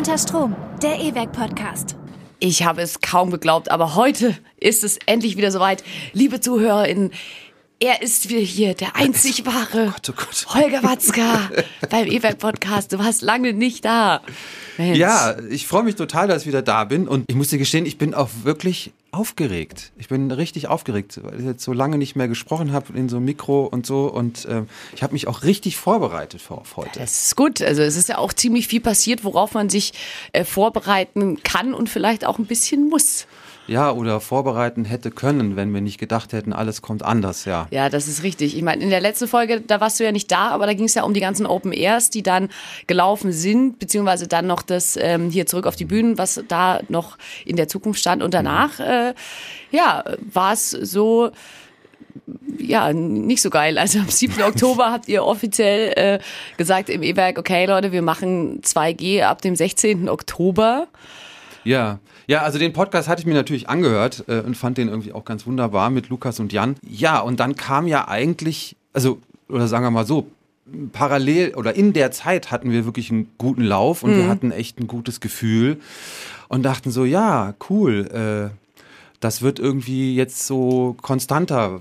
Unter Strom, der E-Werk-Podcast. Ich habe es kaum geglaubt, aber heute ist es endlich wieder soweit. Liebe ZuhörerInnen, er ist wieder hier, der einzig wahre Oh Gott, oh Gott. Holger Watzka beim E-Werk-Podcast. Du warst lange nicht da. Mensch. Ja, ich freue mich total, dass ich wieder da bin. Und ich muss dir gestehen, ich bin auch wirklich aufgeregt. Ich bin richtig aufgeregt, weil ich jetzt so lange nicht mehr gesprochen habe in so einem Mikro und so. Und ähm, ich habe mich auch richtig vorbereitet für auf heute. Das ist gut. Also es ist ja auch ziemlich viel passiert, worauf man sich äh, vorbereiten kann und vielleicht auch ein bisschen muss. Ja, oder vorbereiten hätte können, wenn wir nicht gedacht hätten, alles kommt anders, ja. Ja, das ist richtig. Ich meine, in der letzten Folge, da warst du ja nicht da, aber da ging es ja um die ganzen Open Airs, die dann gelaufen sind, beziehungsweise dann noch das ähm, hier zurück auf die Bühnen, was da noch in der Zukunft stand. Und danach, äh, ja, war es so ja, nicht so geil. Also am 7. Oktober habt ihr offiziell äh, gesagt im E-Werk, okay Leute, wir machen 2G ab dem 16. Oktober. Ja, ja, also den Podcast hatte ich mir natürlich angehört äh, und fand den irgendwie auch ganz wunderbar mit Lukas und Jan. Ja, und dann kam ja eigentlich, also, oder sagen wir mal so, parallel oder in der Zeit hatten wir wirklich einen guten Lauf und wir hatten echt ein gutes Gefühl und dachten so, ja, cool, äh, das wird irgendwie jetzt so konstanter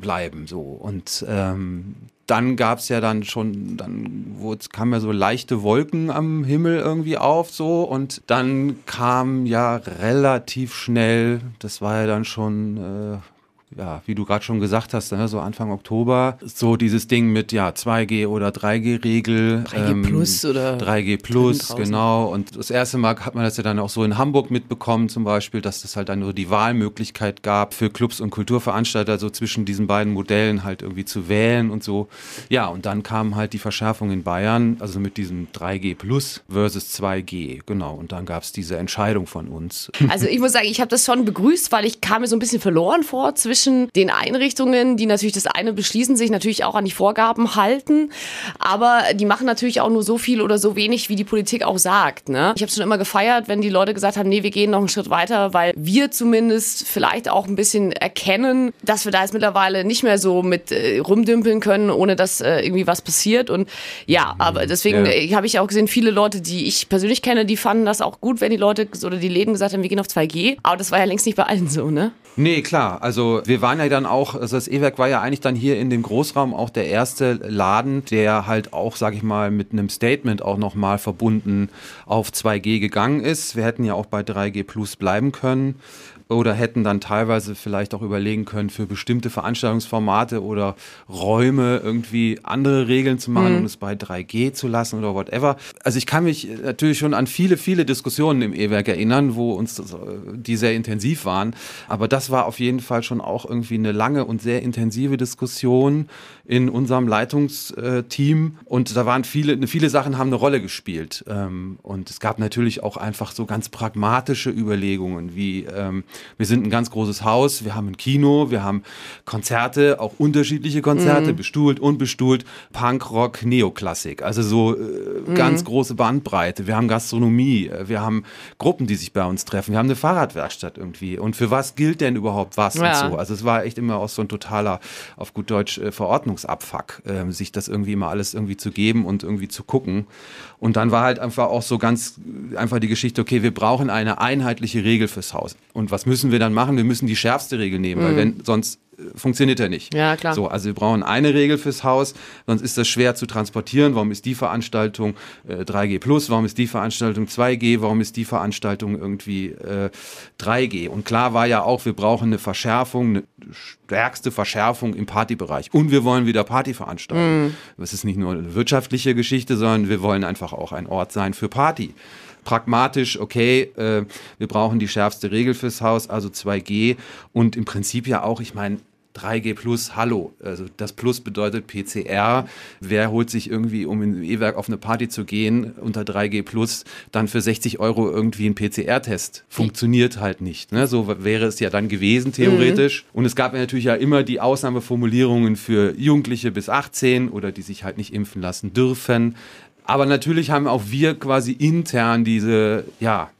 bleiben so und ähm, dann gab's ja dann schon, dann kamen ja so leichte Wolken am Himmel irgendwie auf so. Und dann kam ja relativ schnell, das war ja dann schon äh, ja, wie du gerade schon gesagt hast, ne, so Anfang Oktober, so dieses Ding mit ja 2G oder 3G-Regel. 3G Plus oder 3G Plus, genau. Und das erste Mal hat man das ja dann auch so in Hamburg mitbekommen, zum Beispiel, dass das halt dann nur die Wahlmöglichkeit gab für Clubs und Kulturveranstalter, so zwischen diesen beiden Modellen halt irgendwie zu wählen und so. Ja, und dann kam halt die Verschärfung in Bayern, also mit diesem 3G Plus versus 2G, genau. Und dann gab es diese Entscheidung von uns. Also ich muss sagen, ich habe das schon begrüßt, weil ich kam mir so ein bisschen verloren vor zwischen den Einrichtungen, die natürlich das eine beschließen, sich natürlich auch an die Vorgaben halten, aber die machen natürlich auch nur so viel oder so wenig, wie die Politik auch sagt. Ne? Ich habe schon immer gefeiert, wenn die Leute gesagt haben, nee, wir gehen noch einen Schritt weiter, weil wir zumindest vielleicht auch ein bisschen erkennen, dass wir da jetzt mittlerweile nicht mehr so mit äh, rumdümpeln können, ohne dass äh, irgendwie was passiert. Und ja, aber deswegen Ja. äh, habe ich auch gesehen, viele Leute, die ich persönlich kenne, die fanden das auch gut, wenn die Leute oder die Läden gesagt haben, wir gehen auf 2G. Aber das war ja längst nicht bei allen so, ne? Nee, klar. Also wir waren ja dann auch, also das E-Werk war ja eigentlich dann hier in dem Großraum auch der erste Laden, der halt auch, sag ich mal, mit einem Statement auch nochmal verbunden auf 2G gegangen ist. Wir hätten ja auch bei 3G Plus bleiben können oder hätten dann teilweise vielleicht auch überlegen können, für bestimmte Veranstaltungsformate oder Räume irgendwie andere Regeln zu machen und es bei 3G zu lassen oder whatever. Also ich kann mich natürlich schon an viele, viele Diskussionen im E-Werk erinnern, wo uns das, äh, die sehr intensiv waren. Aber das war auf jeden Fall schon auch irgendwie eine lange und sehr intensive Diskussion in unserem Leitungsteam. Und da waren viele, viele Sachen haben eine Rolle gespielt. Ähm, Und es gab natürlich auch einfach so ganz pragmatische Überlegungen, wie ähm, wir sind ein ganz großes Haus, wir haben ein Kino, wir haben Konzerte, auch unterschiedliche Konzerte, bestuhlt, unbestuhlt, Punk, Rock, Neoklassik. Also so äh, ganz große Bandbreite. Wir haben Gastronomie, äh, wir haben Gruppen, die sich bei uns treffen, wir haben eine Fahrradwerkstatt irgendwie. Und für was gilt denn überhaupt was Ja. und so? Also es war echt immer auch so ein totaler, auf gut Deutsch, äh, Verordnungsabfuck, äh, sich das irgendwie immer alles irgendwie zu geben und irgendwie zu gucken. Und dann war halt einfach auch so ganz äh, einfach die Geschichte, okay, wir brauchen eine einheitliche Regel fürs Haus. Und was müssen wir dann machen? Wir müssen die schärfste Regel nehmen, weil wenn sonst äh, funktioniert er nicht. Ja, klar. So, also wir brauchen eine Regel fürs Haus, sonst ist das schwer zu transportieren. Warum ist die Veranstaltung äh, 3G plus? Warum ist die Veranstaltung 2G? Warum ist die Veranstaltung irgendwie äh, 3G? Und klar war ja auch, wir brauchen eine Verschärfung, eine stärkste Verschärfung im Partybereich. Und wir wollen wieder Party veranstalten. Das ist nicht nur eine wirtschaftliche Geschichte, sondern wir wollen einfach auch ein Ort sein für Party pragmatisch, okay, äh, wir brauchen die schärfste Regel fürs Haus, also 2G und im Prinzip ja auch, ich meine, 3G plus, hallo. Also das Plus bedeutet PCR. Wer holt sich irgendwie, um in E-Werk auf eine Party zu gehen, unter 3G plus, dann für 60 Euro irgendwie einen PCR-Test? Funktioniert halt nicht. Ne? So wäre es ja dann gewesen, theoretisch. Und es gab ja natürlich ja immer die Ausnahmeformulierungen für Jugendliche bis 18 oder die sich halt nicht impfen lassen dürfen. Aber natürlich haben auch wir quasi intern diese, ja,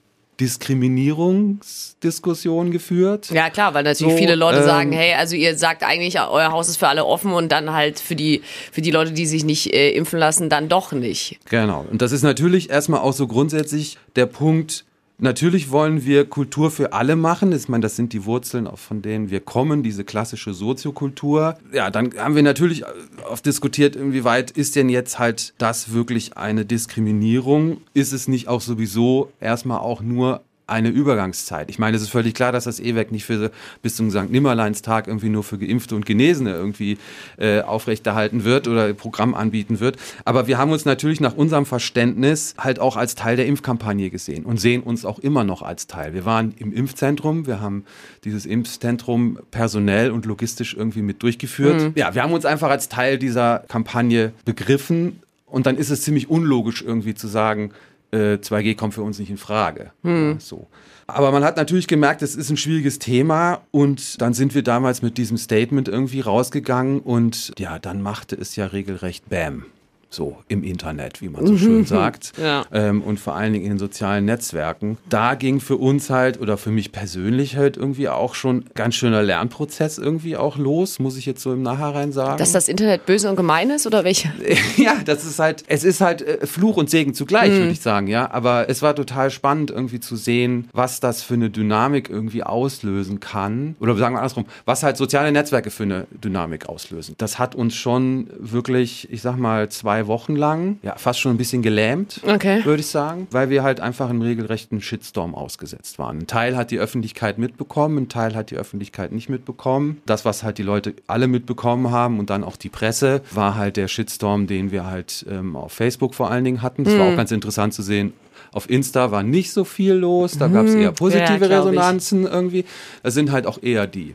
Diskriminierungsdiskussion geführt. Ja, klar, weil natürlich So, viele Leute ähm, sagen, hey, also ihr sagt eigentlich, euer Haus ist für alle offen und dann halt für die, für die Leute, die sich nicht äh, impfen lassen, dann doch nicht. Genau. Und das ist natürlich erstmal auch so grundsätzlich der Punkt, Natürlich wollen wir Kultur für alle machen. Ich meine, das sind die Wurzeln, von denen wir kommen, diese klassische Soziokultur. Ja, dann haben wir natürlich oft diskutiert, inwieweit ist denn jetzt halt das wirklich eine Diskriminierung? Ist es nicht auch sowieso erstmal auch nur eine Übergangszeit. Ich meine, es ist völlig klar, dass das E-Werk nicht für bis zum St. Nimmerleinstag irgendwie nur für Geimpfte und Genesene irgendwie äh, aufrechterhalten wird oder Programm anbieten wird. Aber wir haben uns natürlich nach unserem Verständnis halt auch als Teil der Impfkampagne gesehen und sehen uns auch immer noch als Teil. Wir waren im Impfzentrum, wir haben dieses Impfzentrum personell und logistisch irgendwie mit durchgeführt. Ja, wir haben uns einfach als Teil dieser Kampagne begriffen und dann ist es ziemlich unlogisch irgendwie zu sagen, äh, 2G kommt für uns nicht in Frage. Ja, so. Aber man hat natürlich gemerkt, es ist ein schwieriges Thema und dann sind wir damals mit diesem Statement irgendwie rausgegangen und ja, dann machte es ja regelrecht Bam. So im Internet, wie man so schön sagt. Ja. Ähm, und vor allen Dingen in den sozialen Netzwerken. Da ging für uns halt oder für mich persönlich halt irgendwie auch schon ganz schöner Lernprozess irgendwie auch los, muss ich jetzt so im Nachhinein sagen. Dass das Internet böse und gemein ist oder welche? ja, das ist halt, es ist halt äh, Fluch und Segen zugleich, würde ich sagen, ja. Aber es war total spannend, irgendwie zu sehen, was das für eine Dynamik irgendwie auslösen kann. Oder sagen wir andersrum, was halt soziale Netzwerke für eine Dynamik auslösen. Das hat uns schon wirklich, ich sag mal, zwei Wochen lang, ja, fast schon ein bisschen gelähmt, Okay. würde ich sagen, weil wir halt einfach einem regelrechten Shitstorm ausgesetzt waren. Ein Teil hat die Öffentlichkeit mitbekommen, ein Teil hat die Öffentlichkeit nicht mitbekommen. Das, was halt die Leute alle mitbekommen haben und dann auch die Presse, war halt der Shitstorm, den wir halt ähm, auf Facebook vor allen Dingen hatten. Das war auch ganz interessant zu sehen. Auf Insta war nicht so viel los, da gab es eher positive ich. Resonanzen irgendwie. Das sind halt auch eher die,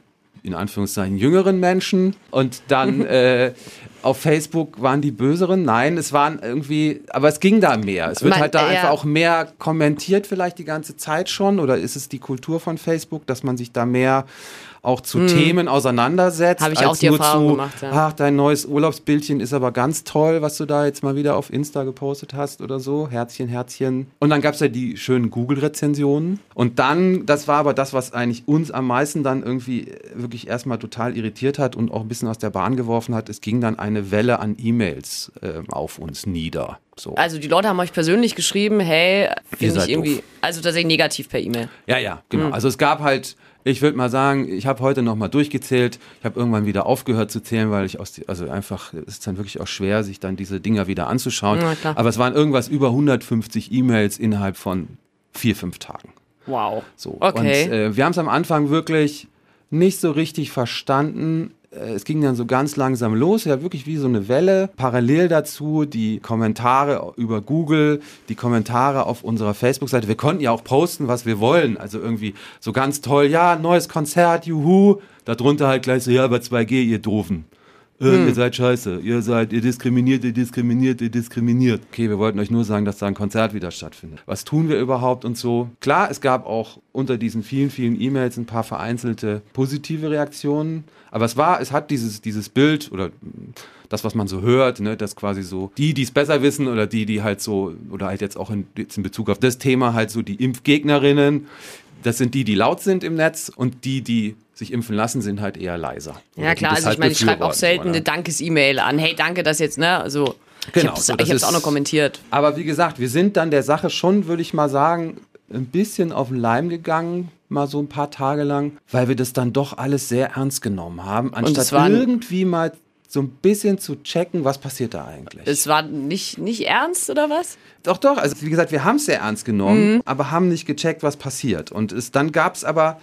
in Anführungszeichen, jüngeren Menschen. Und dann äh, auf Facebook waren die böseren. Nein, es waren irgendwie, aber es ging da mehr. Es wird Man- halt da ja. einfach auch mehr kommentiert vielleicht die ganze Zeit schon. Oder ist es die Kultur von Facebook, dass man sich da mehr auch zu Themen auseinandersetzt. Hm. Hab ich als auch die nur Erfahrung zu, gemacht, ja. Ach, dein neues Urlaubsbildchen ist aber ganz toll, was du da jetzt mal wieder auf Insta gepostet hast oder so. Herzchen, Herzchen. Und dann gab es ja die schönen Google-Rezensionen. Und dann, das war aber das, was eigentlich uns am meisten dann irgendwie wirklich erstmal total irritiert hat und auch ein bisschen aus der Bahn geworfen hat. Es ging dann eine Welle an E-Mails äh, auf uns nieder. So. Also die Leute haben euch persönlich geschrieben, hey, finde ich irgendwie, doof. also tatsächlich negativ per E-Mail. Ja, ja, genau. Hm. Also es gab halt, ich würde mal sagen, ich habe heute nochmal durchgezählt. Ich habe irgendwann wieder aufgehört zu zählen, weil ich aus, die, also einfach, es ist dann wirklich auch schwer, sich dann diese Dinger wieder anzuschauen. Ja. Aber es waren irgendwas über 150 E-Mails innerhalb von vier, fünf Tagen. Wow. So. Okay. Und äh, wir haben es am Anfang wirklich nicht so richtig verstanden. Äh, Es ging dann so ganz langsam los, ja wirklich wie so eine Welle. Parallel dazu die Kommentare über Google, die Kommentare auf unserer Facebook-Seite. Wir konnten ja auch posten, was wir wollen. Also irgendwie so ganz toll, ja, neues Konzert, juhu. Darunter halt gleich so, ja, aber 2G, ihr Doofen. Äh, Ihr seid scheiße, ihr seid, ihr diskriminiert, ihr diskriminiert, ihr diskriminiert. Okay, wir wollten euch nur sagen, dass da ein Konzert wieder stattfindet. Was tun wir überhaupt und so? Klar, es gab auch unter diesen vielen, vielen E-Mails ein paar vereinzelte positive Reaktionen. Aber es war, es hat dieses, dieses Bild oder das, was man so hört, ne, dass quasi so die, die es besser wissen oder die, die halt so, oder halt jetzt auch in, jetzt in Bezug auf das Thema halt so die Impfgegnerinnen, das sind die, die laut sind im Netz und die, die sich impfen lassen, sind halt eher leiser. Ja klar, also halt ich meine, ich schreibe auch selten oder? eine Dankes-E-Mail an. Hey, danke, dass jetzt, ne? Also ich Genau, habe es so, ich hab's auch noch kommentiert. Aber wie gesagt, wir sind dann der Sache schon, würde ich mal sagen, ein bisschen auf den Leim gegangen, mal so ein paar Tage lang, weil wir das dann doch alles sehr ernst genommen haben, anstatt irgendwie mal so ein bisschen zu checken, was passiert da eigentlich. Es war nicht, nicht ernst oder was? Doch, doch. Also wie gesagt, wir haben es sehr ernst genommen, aber haben nicht gecheckt, was passiert. Und es, dann gab es aber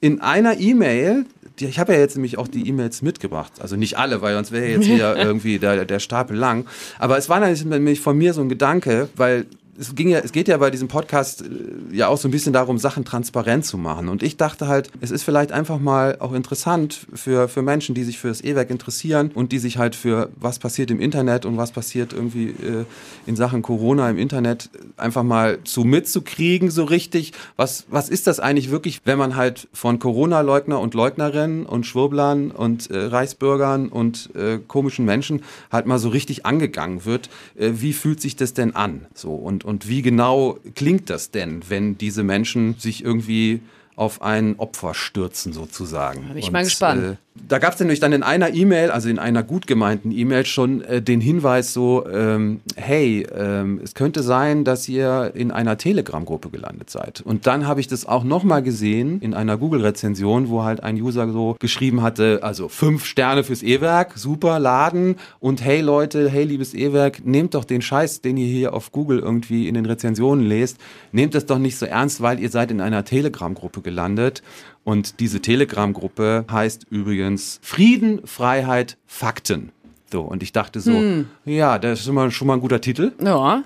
in einer E-Mail, ich habe ja jetzt nämlich auch die E-Mails mitgebracht, also nicht alle, weil sonst wäre jetzt wieder irgendwie der, der Stapel lang. Aber es war nämlich von mir so ein Gedanke, weil es ging ja, es geht ja bei diesem Podcast äh, ja auch so ein bisschen darum, Sachen transparent zu machen. Und ich dachte halt, es ist vielleicht einfach mal auch interessant für, für Menschen, die sich für das E-Werk interessieren und die sich halt für was passiert im Internet und was passiert irgendwie äh, in Sachen Corona im Internet einfach mal zu mitzukriegen, so richtig. Was, was ist das eigentlich wirklich, wenn man halt von Corona-Leugner und Leugnerinnen und Schwurblern und äh, Reichsbürgern und äh, komischen Menschen halt mal so richtig angegangen wird? Äh, wie fühlt sich das denn an? So und, Und wie genau klingt das denn, wenn diese Menschen sich irgendwie auf ein Opfer stürzen sozusagen. Bin ich mal gespannt. Äh, da gab es nämlich dann in einer E-Mail, also in einer gut gemeinten E-Mail schon äh, den Hinweis so, ähm, hey, ähm, es könnte sein, dass ihr in einer Telegram-Gruppe gelandet seid. Und dann habe ich das auch nochmal gesehen in einer Google-Rezension, wo halt ein User so geschrieben hatte, also fünf Sterne fürs E-Werk, super, laden und hey Leute, hey liebes E-Werk, nehmt doch den Scheiß, den ihr hier auf Google irgendwie in den Rezensionen lest, nehmt das doch nicht so ernst, weil ihr seid in einer Telegram-Gruppe gelandet und diese Telegram-Gruppe heißt übrigens Frieden, Freiheit, Fakten. So, und ich dachte so, hm. ja, das ist schon mal, schon mal ein guter Titel. Ja.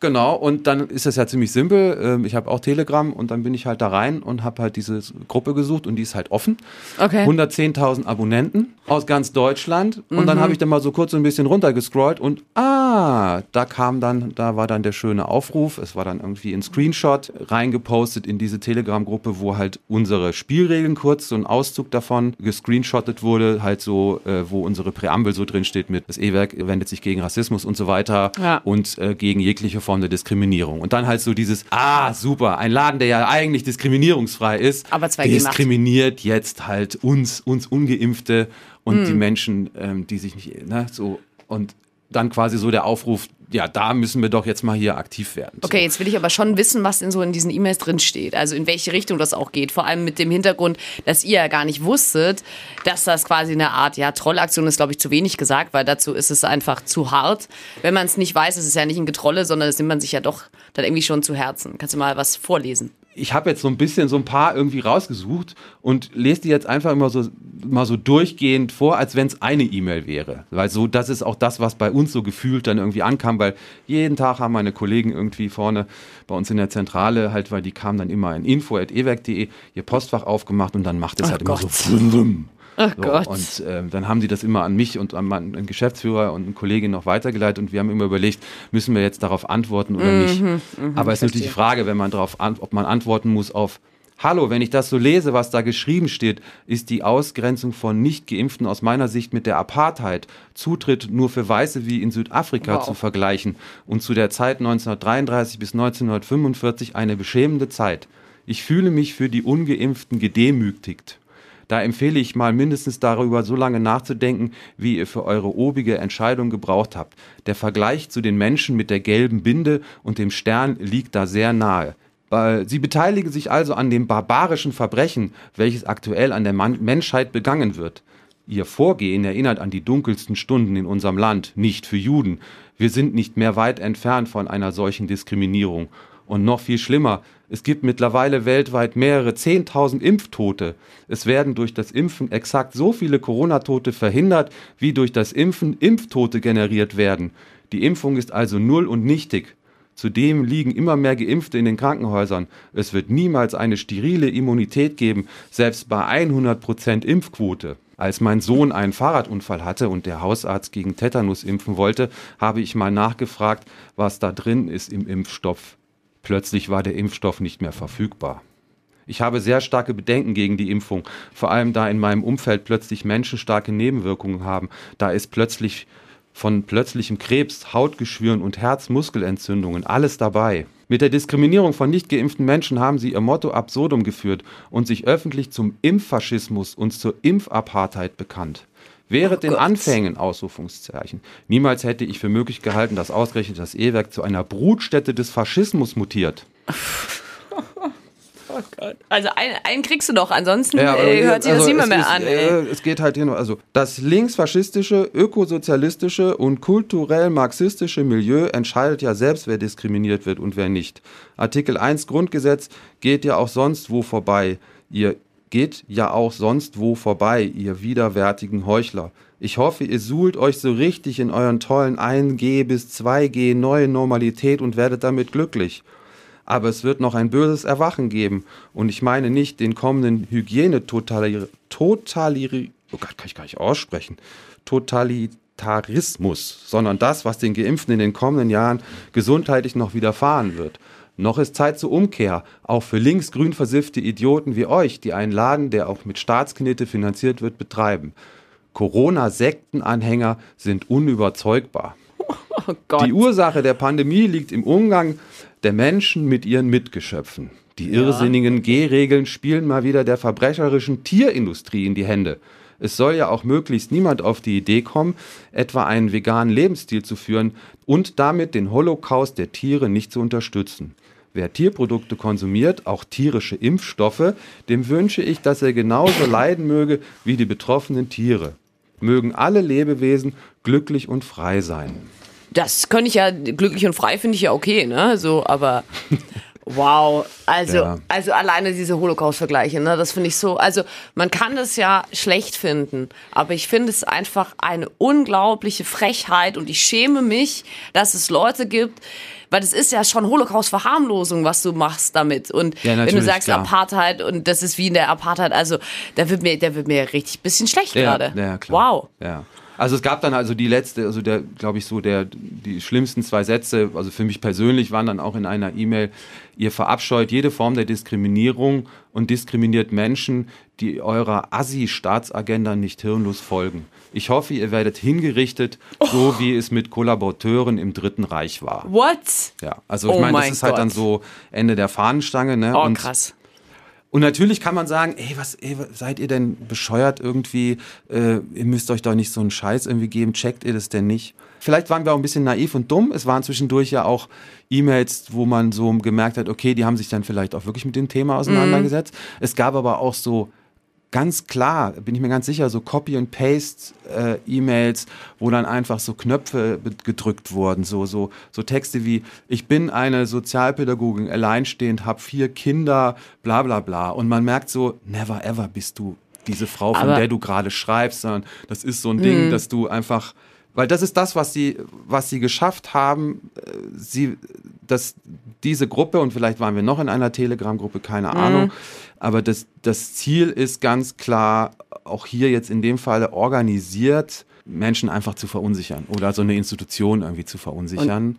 Genau, und dann ist das ja ziemlich simpel. Ähm, ich habe auch Telegram und dann bin ich halt da rein und habe halt diese Gruppe gesucht und die ist halt offen. Okay. 110.000 Abonnenten aus ganz Deutschland. Und mhm. dann habe ich dann mal so kurz so ein bisschen runtergescrollt und ah, da kam dann, da war dann der schöne Aufruf. Es war dann irgendwie ein Screenshot reingepostet in diese Telegram-Gruppe, wo halt unsere Spielregeln kurz, so ein Auszug davon gescreenshottet wurde, halt so, äh, wo unsere Präambel so drin steht mit, das E-Werk wendet sich gegen Rassismus und so weiter ja. und äh, gegen jegliche Form der Diskriminierung. Und dann halt so dieses, ah, super, ein Laden, der ja eigentlich diskriminierungsfrei ist, Aber zwei diskriminiert jetzt halt uns, uns Ungeimpfte und hm. die Menschen, ähm, die sich nicht, ne, so, und dann quasi so der Aufruf, ja, da müssen wir doch jetzt mal hier aktiv werden. Okay, jetzt will ich aber schon wissen, was denn so in diesen E-Mails drin steht. Also in welche Richtung das auch geht. Vor allem mit dem Hintergrund, dass ihr ja gar nicht wusstet, dass das quasi eine Art, ja, Trollaktion ist, glaube ich, zu wenig gesagt, weil dazu ist es einfach zu hart. Wenn man es nicht weiß, ist es ja nicht ein Getrolle, sondern das nimmt man sich ja doch dann irgendwie schon zu Herzen. Kannst du mal was vorlesen? Ich habe jetzt so ein bisschen so ein paar irgendwie rausgesucht und lese die jetzt einfach immer so mal so durchgehend vor, als wenn es eine E-Mail wäre. Weil so, das ist auch das, was bei uns so gefühlt dann irgendwie ankam, weil jeden Tag haben meine Kollegen irgendwie vorne bei uns in der Zentrale halt, weil die kamen dann immer in info.ewerk.de ihr Postfach aufgemacht und dann macht es halt Gott. immer so Ach so, Gott. Und äh, dann haben sie das immer an mich und an meinen Geschäftsführer und eine Kollegin noch weitergeleitet und wir haben immer überlegt, müssen wir jetzt darauf antworten oder mhm, nicht. Mhm, Aber es ist natürlich die Frage, wenn man darauf, an, ob man antworten muss auf Hallo, wenn ich das so lese, was da geschrieben steht, ist die Ausgrenzung von Nicht-Geimpften aus meiner Sicht mit der Apartheid, Zutritt nur für Weiße wie in Südafrika wow. zu vergleichen und zu der Zeit 1933 bis 1945 eine beschämende Zeit. Ich fühle mich für die Ungeimpften gedemütigt. Da empfehle ich mal mindestens darüber so lange nachzudenken, wie ihr für eure obige Entscheidung gebraucht habt. Der Vergleich zu den Menschen mit der gelben Binde und dem Stern liegt da sehr nahe. Sie beteiligen sich also an dem barbarischen Verbrechen, welches aktuell an der Menschheit begangen wird. Ihr Vorgehen erinnert an die dunkelsten Stunden in unserem Land, nicht für Juden. Wir sind nicht mehr weit entfernt von einer solchen Diskriminierung. Und noch viel schlimmer, es gibt mittlerweile weltweit mehrere Zehntausend Impftote. Es werden durch das Impfen exakt so viele Corona-Tote verhindert, wie durch das Impfen Impftote generiert werden. Die Impfung ist also null und nichtig. Zudem liegen immer mehr Geimpfte in den Krankenhäusern. Es wird niemals eine sterile Immunität geben, selbst bei 100% Impfquote. Als mein Sohn einen Fahrradunfall hatte und der Hausarzt gegen Tetanus impfen wollte, habe ich mal nachgefragt, was da drin ist im Impfstoff. Plötzlich war der Impfstoff nicht mehr verfügbar. Ich habe sehr starke Bedenken gegen die Impfung, vor allem da in meinem Umfeld plötzlich Menschen starke Nebenwirkungen haben. Da ist plötzlich von plötzlichem Krebs, Hautgeschwüren und Herzmuskelentzündungen alles dabei. Mit der Diskriminierung von nicht geimpften Menschen haben sie ihr Motto absurdum geführt und sich öffentlich zum Impffaschismus und zur Impfapartheid bekannt. Während oh den Anfängen, Ausrufungszeichen, niemals hätte ich für möglich gehalten, dass ausgerechnet das E-Werk zu einer Brutstätte des Faschismus mutiert. Oh Gott. Also einen, einen kriegst du doch, ansonsten ja, äh, hört sich also das niemand mehr an. Äh, es geht halt hier noch, also das linksfaschistische, ökosozialistische und kulturell marxistische Milieu entscheidet ja selbst, wer diskriminiert wird und wer nicht. Artikel 1 Grundgesetz geht ja auch sonst wo vorbei. Ihr geht ja auch sonst wo vorbei, ihr widerwärtigen Heuchler. Ich hoffe, ihr suhlt euch so richtig in euren tollen 1G bis 2G neue Normalität und werdet damit glücklich. Aber es wird noch ein böses Erwachen geben. Und ich meine nicht den kommenden Hygienetotalir... Totalir... Oh Gott, kann ich gar nicht aussprechen. Totalitarismus, sondern das, was den Geimpften in den kommenden Jahren gesundheitlich noch widerfahren wird. Noch ist Zeit zur Umkehr, auch für linksgrün versiffte Idioten wie euch, die einen Laden, der auch mit Staatsknete finanziert wird, betreiben. Corona-Sektenanhänger sind unüberzeugbar. Oh. Die Ursache der Pandemie liegt im Umgang der Menschen mit ihren Mitgeschöpfen. Die irrsinnigen G-Regeln spielen mal wieder der verbrecherischen Tierindustrie in die Hände. Es soll ja auch möglichst niemand auf die Idee kommen, etwa einen veganen Lebensstil zu führen und damit den Holocaust der Tiere nicht zu unterstützen. Wer Tierprodukte konsumiert, auch tierische Impfstoffe, dem wünsche ich, dass er genauso leiden möge wie die betroffenen Tiere. Mögen alle Lebewesen glücklich und frei sein. Das könnte ich ja, glücklich und frei finde ich ja okay, ne? So, aber wow. Also, Ja. also alleine diese Holocaust-Vergleiche, ne? Das finde ich so. Also, man kann das ja schlecht finden, aber ich finde es einfach eine unglaubliche Frechheit und ich schäme mich, dass es Leute gibt, weil das ist ja schon Holocaust-Verharmlosung, was du machst damit. Und Ja, wenn du sagst klar. Apartheid und das ist wie in der Apartheid, also da wird mir, da wird mir richtig bisschen schlecht gerade. Ja, ja, klar. Wow. Ja. Also es gab dann also die letzte, also der, glaube ich, so der, die schlimmsten zwei Sätze, also für mich persönlich waren dann auch in einer E-Mail, ihr verabscheut jede Form der Diskriminierung und diskriminiert Menschen, die eurer Assi-Staatsagenda nicht hirnlos folgen. Ich hoffe, ihr werdet hingerichtet, so wie es mit Kollaborateuren im Dritten Reich war. What? Ja, also ich Oh meine, das ist halt dann Gott. so Ende der Fahnenstange. Ne? Oh, und krass. Und natürlich kann man sagen, ey, was, ey, seid ihr denn bescheuert irgendwie? Äh, ihr müsst euch doch nicht so einen Scheiß irgendwie geben. Checkt ihr das denn nicht? Vielleicht waren wir auch ein bisschen naiv und dumm. Es waren zwischendurch ja auch E-Mails, wo man so gemerkt hat, okay, die haben sich dann vielleicht auch wirklich mit dem Thema auseinandergesetzt. Es gab aber auch so ganz klar, bin ich mir ganz sicher, so Copy and Paste äh, E-Mails, wo dann einfach so Knöpfe gedrückt wurden, so so so Texte wie ich bin eine Sozialpädagogin, alleinstehend, habe vier Kinder, bla bla bla und man merkt so never ever bist du diese Frau, von Aber- der du gerade schreibst, sondern das ist so ein Ding, dass du einfach weil das ist das, was sie, was sie geschafft haben. äh, Sie, dass diese Gruppe, und vielleicht waren wir noch in einer Telegram-Gruppe, keine Ahnung, aber das, das Ziel ist ganz klar, auch hier jetzt in dem Falle organisiert, Menschen einfach zu verunsichern oder so eine Institution irgendwie zu verunsichern.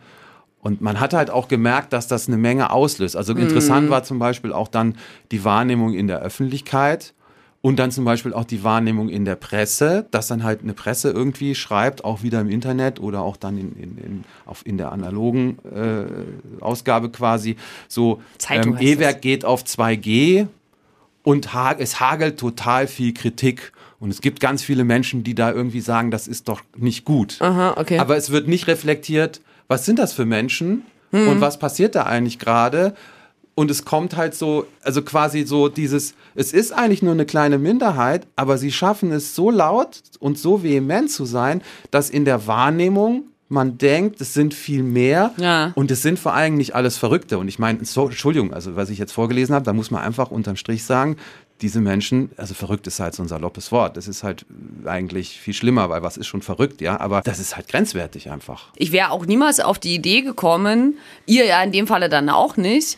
Und man hat halt auch gemerkt, dass das eine Menge auslöst. Also interessant war zum Beispiel auch dann die Wahrnehmung in der Öffentlichkeit und dann zum Beispiel auch die Wahrnehmung in der Presse, dass dann halt eine Presse irgendwie schreibt, auch wieder im Internet oder auch dann in, in, in, auf, in der analogen äh, Ausgabe quasi, so Zeitung ähm. E-Werk geht auf 2G und ha es hagelt total viel Kritik. Und es gibt ganz viele Menschen, die da irgendwie sagen, das ist doch nicht gut. Aha, okay. Aber es wird nicht reflektiert, was sind das für Menschen Hm. und was passiert da eigentlich gerade? Und es kommt halt so, also quasi so dieses, es ist eigentlich nur eine kleine Minderheit, aber sie schaffen es so laut und so vehement zu sein, dass in der Wahrnehmung man denkt, es sind viel mehr Ja. und es sind vor allem nicht alles Verrückte. Und ich meine, so, Entschuldigung, also was ich jetzt vorgelesen habe, da muss man einfach unterm Strich sagen, diese Menschen, also verrückt ist halt so ein saloppes Wort. Das ist halt eigentlich viel schlimmer, weil was ist schon verrückt, ja, aber das ist halt grenzwertig einfach. Ich wäre auch niemals auf die Idee gekommen, ihr ja in dem Falle dann auch nicht,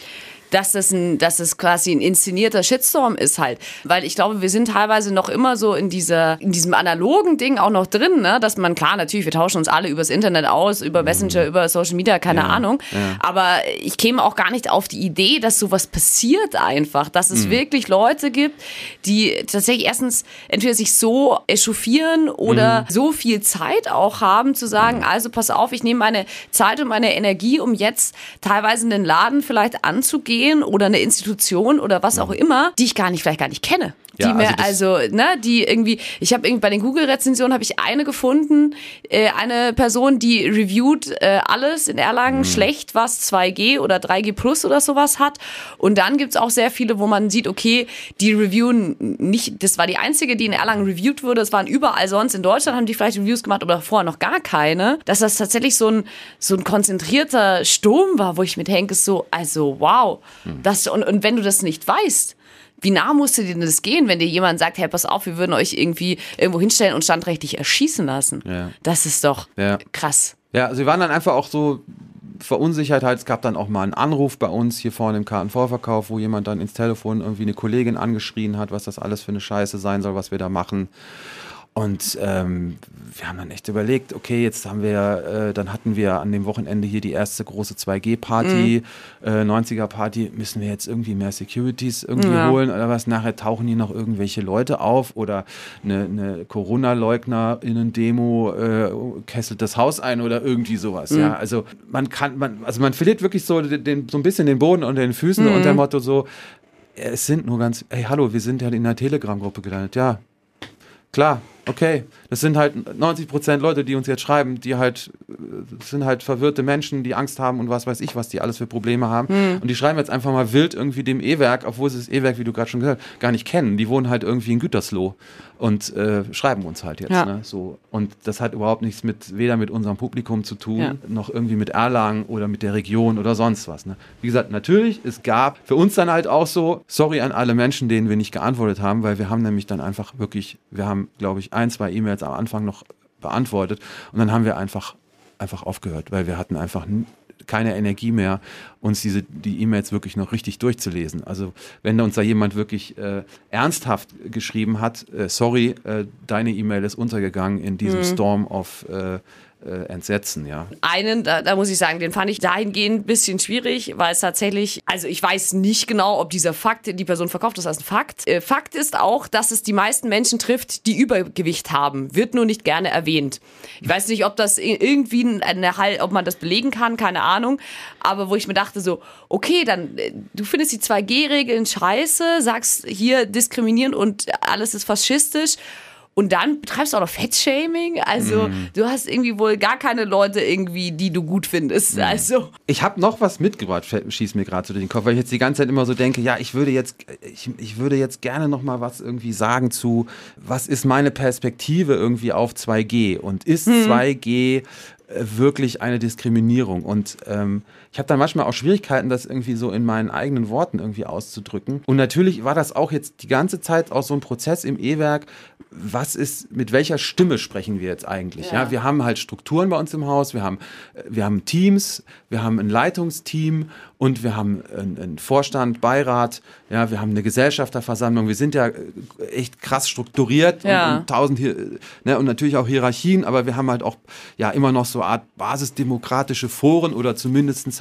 dass das, ein, dass das quasi ein inszenierter Shitstorm ist halt. Weil ich glaube, wir sind teilweise noch immer so in dieser, in diesem analogen Ding auch noch drin, ne? dass man, klar, natürlich, wir tauschen uns alle übers Internet aus, über Messenger, über Social Media, keine Ahnung. Aber ich käme auch gar nicht auf die Idee, dass sowas passiert einfach, dass es wirklich Leute gibt, die tatsächlich erstens entweder sich so echauffieren oder so viel Zeit auch haben zu sagen, also pass auf, ich nehme meine Zeit und meine Energie, um jetzt teilweise einen Laden vielleicht anzugehen oder eine Institution oder was auch immer, die ich gar nicht, vielleicht gar nicht kenne. Die Ja, mir also also, ne, die irgendwie, ich habe irgendwie bei den Google-Rezensionen habe ich eine gefunden, äh, eine Person, die reviewt äh, alles in Erlangen schlecht, was 2G oder 3G Plus oder sowas hat. Und dann gibt's auch sehr viele, wo man sieht, okay, die reviewen nicht, das war die einzige, die in Erlangen reviewt wurde, das waren überall sonst in Deutschland, haben die vielleicht Reviews gemacht, aber vorher noch gar keine. Dass das tatsächlich so ein, so ein konzentrierter Sturm war, wo ich mir denke, so, also wow. Das, und, und wenn du das nicht weißt, wie nah musste dir denn das gehen, wenn dir jemand sagt, hey, pass auf, wir würden euch irgendwie irgendwo hinstellen und standrechtlich erschießen lassen? Ja. Das ist doch Ja. krass. Ja, wir waren dann einfach auch so verunsichert halt. Es gab dann auch mal einen Anruf bei uns hier vorne im Kartenvorverkauf, wo jemand dann ins Telefon irgendwie eine Kollegin angeschrien hat, was das alles für eine Scheiße sein soll, was wir da machen. Und ähm, wir haben dann echt überlegt, okay, jetzt haben wir, äh, dann hatten wir an dem Wochenende hier die erste große 2G-Party, mhm. äh, 90er-Party, müssen wir jetzt irgendwie mehr Securities irgendwie ja. holen oder was? Nachher tauchen hier noch irgendwelche Leute auf oder eine, eine Corona-LeugnerInnen-Demo äh, kesselt das Haus ein oder irgendwie sowas. Mhm. Ja, also man kann, man, also man verliert wirklich so, den, so ein bisschen den Boden unter den Füßen mhm. unter dem Motto so, es sind nur ganz, hey, hallo, wir sind ja in einer Telegram-Gruppe gelandet. Ja, klar, okay, das sind halt 90 Prozent Leute, die uns jetzt schreiben, die halt, das sind halt verwirrte Menschen, die Angst haben und was weiß ich, was die alles für Probleme haben. Hm. Und die schreiben jetzt einfach mal wild irgendwie dem E-Werk, obwohl sie das E-Werk, wie du gerade schon gesagt hast, gar nicht kennen. Die wohnen halt irgendwie in Gütersloh und äh, schreiben uns halt jetzt. Ja. Ne? So. Und das hat überhaupt nichts mit, weder mit unserem Publikum zu tun, ja. noch irgendwie mit Erlangen oder mit der Region oder sonst was. Ne? Wie gesagt, natürlich, es gab für uns dann halt auch so, sorry an alle Menschen, denen wir nicht geantwortet haben, weil wir haben nämlich dann einfach wirklich, wir haben, glaube ich, ein, zwei E-Mails am Anfang noch beantwortet und dann haben wir einfach, einfach aufgehört, weil wir hatten einfach keine Energie mehr, uns diese die E-Mails wirklich noch richtig durchzulesen. Also wenn uns da jemand wirklich äh, ernsthaft geschrieben hat, äh, sorry, äh, deine E-Mail ist untergegangen in diesem mhm. Storm of äh, entsetzen, ja. Einen, da, da, muss ich sagen, den fand ich dahingehend ein bisschen schwierig, weil es tatsächlich, also ich weiß nicht genau, ob dieser Fakt, die Person verkauft das als ein Fakt. Äh, Fakt ist auch, dass es die meisten Menschen trifft, die Übergewicht haben. Wird nur nicht gerne erwähnt. Ich weiß nicht, ob das irgendwie eine Halt, ob man das belegen kann, keine Ahnung. Aber wo ich mir dachte so, okay, dann, äh, du findest die 2G-Regeln scheiße, sagst hier diskriminierend und alles ist faschistisch und dann betreibst du auch noch Fettshaming. Also mm. du hast irgendwie wohl gar keine Leute irgendwie, die du gut findest. Mm. Also ich habe noch was mitgebracht, schießt mir gerade zu den Kopf, weil ich jetzt die ganze Zeit immer so denke, ja, ich würde jetzt, ich, ich würde jetzt gerne noch mal was irgendwie sagen zu, was ist meine Perspektive irgendwie auf 2G und ist mm. 2G wirklich eine Diskriminierung. Und ähm, ich habe dann manchmal auch Schwierigkeiten, das irgendwie so in meinen eigenen Worten irgendwie auszudrücken. Und natürlich war das auch jetzt die ganze Zeit auch so ein Prozess im E-Werk. Was ist, mit welcher Stimme sprechen wir jetzt eigentlich? Ja. ja. wir haben halt Strukturen bei uns im Haus, wir haben, äh, wir haben Teams, wir haben ein Leitungsteam und wir haben einen Vorstand, Beirat, ja, wir haben eine Gesellschafterversammlung. Wir sind ja äh, echt krass strukturiert ja. und, und tausend hier, ne, und natürlich auch Hierarchien, aber wir haben halt auch ja immer noch so Art basisdemokratische Foren oder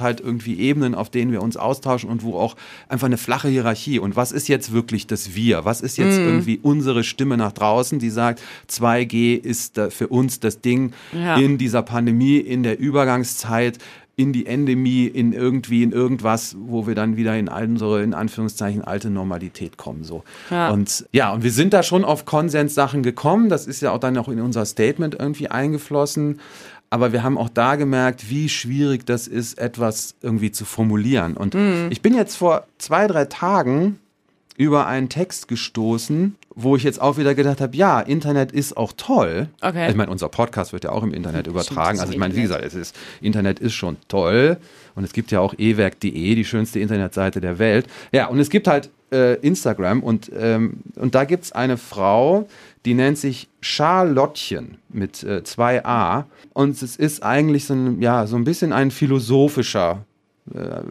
halt irgendwie Ebenen, auf denen wir uns austauschen und wo auch einfach eine flache Hierarchie. Und was ist jetzt wirklich das Wir? Was ist jetzt mm. irgendwie unsere Stimme nach draußen, die sagt, 2G ist für uns das Ding ja. in dieser Pandemie, in der Übergangszeit in die Endemie, in irgendwie, in irgendwas, wo wir dann wieder in unsere, in Anführungszeichen, alte Normalität kommen. So. Ja. Und ja, und wir sind da schon auf Konsenssachen gekommen. Das ist ja auch dann auch in unser Statement irgendwie eingeflossen. Aber wir haben auch da gemerkt, wie schwierig das ist, etwas irgendwie zu formulieren. Und mhm. ich bin jetzt vor zwei, drei Tagen über einen Text gestoßen, wo ich jetzt auch wieder gedacht habe, ja, Internet ist auch toll. Okay. Also ich meine, unser Podcast wird ja auch im Internet übertragen. Also ich meine, wie gesagt, es ist, Internet ist schon toll. Und es gibt ja auch ewerk.de, die schönste Internetseite der Welt. Ja, und es gibt halt äh, Instagram und, ähm, und da gibt es eine Frau, die nennt sich Charlottchen mit äh, zwei A. Und es ist eigentlich so ein, ja, so ein bisschen ein philosophischer, äh,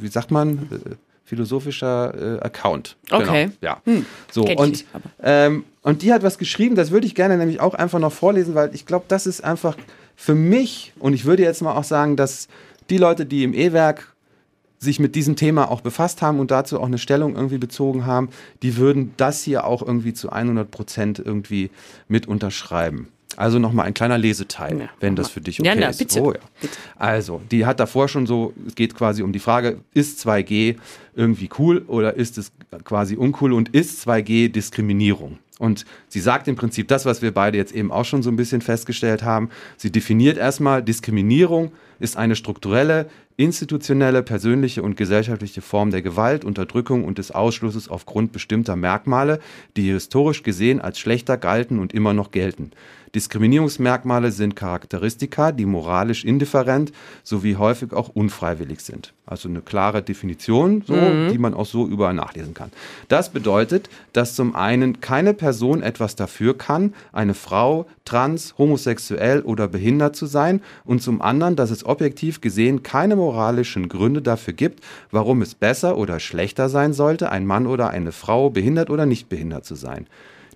wie sagt man? Äh, philosophischer äh, Account. Genau, okay. Genau, ja. Hm. So, und, ähm, und die hat was geschrieben, das würde ich gerne nämlich auch einfach noch vorlesen, weil ich glaube, das ist einfach für mich, und ich würde jetzt mal auch sagen, dass die Leute, die im E-Werk sich mit diesem Thema auch befasst haben und dazu auch eine Stellung irgendwie bezogen haben, die würden das hier auch irgendwie zu 100 Prozent irgendwie mit unterschreiben. Also nochmal ein kleiner Leseteil, ja, wenn das für dich okay ja, na, ist. Bitte. Oh, ja. bitte. Also, die hat davor schon so, es geht quasi um die Frage, ist 2G irgendwie cool oder ist es quasi uncool und ist 2G Diskriminierung? Und sie sagt im Prinzip das, was wir beide jetzt eben auch schon so ein bisschen festgestellt haben. Sie definiert erstmal, Diskriminierung ist eine strukturelle, institutionelle, persönliche und gesellschaftliche Form der Gewalt, Unterdrückung und des Ausschlusses aufgrund bestimmter Merkmale, die historisch gesehen als schlechter galten und immer noch gelten. Diskriminierungsmerkmale sind Charakteristika, die moralisch indifferent sowie häufig auch unfreiwillig sind. Also eine klare Definition, so, mhm. die man auch so überall nachlesen kann. Das bedeutet, dass zum einen keine Person etwas dafür kann, eine Frau, trans, homosexuell oder behindert zu sein und zum anderen, dass es objektiv gesehen keine moralischen Gründe dafür gibt, warum es besser oder schlechter sein sollte, ein Mann oder eine Frau behindert oder nicht behindert zu sein.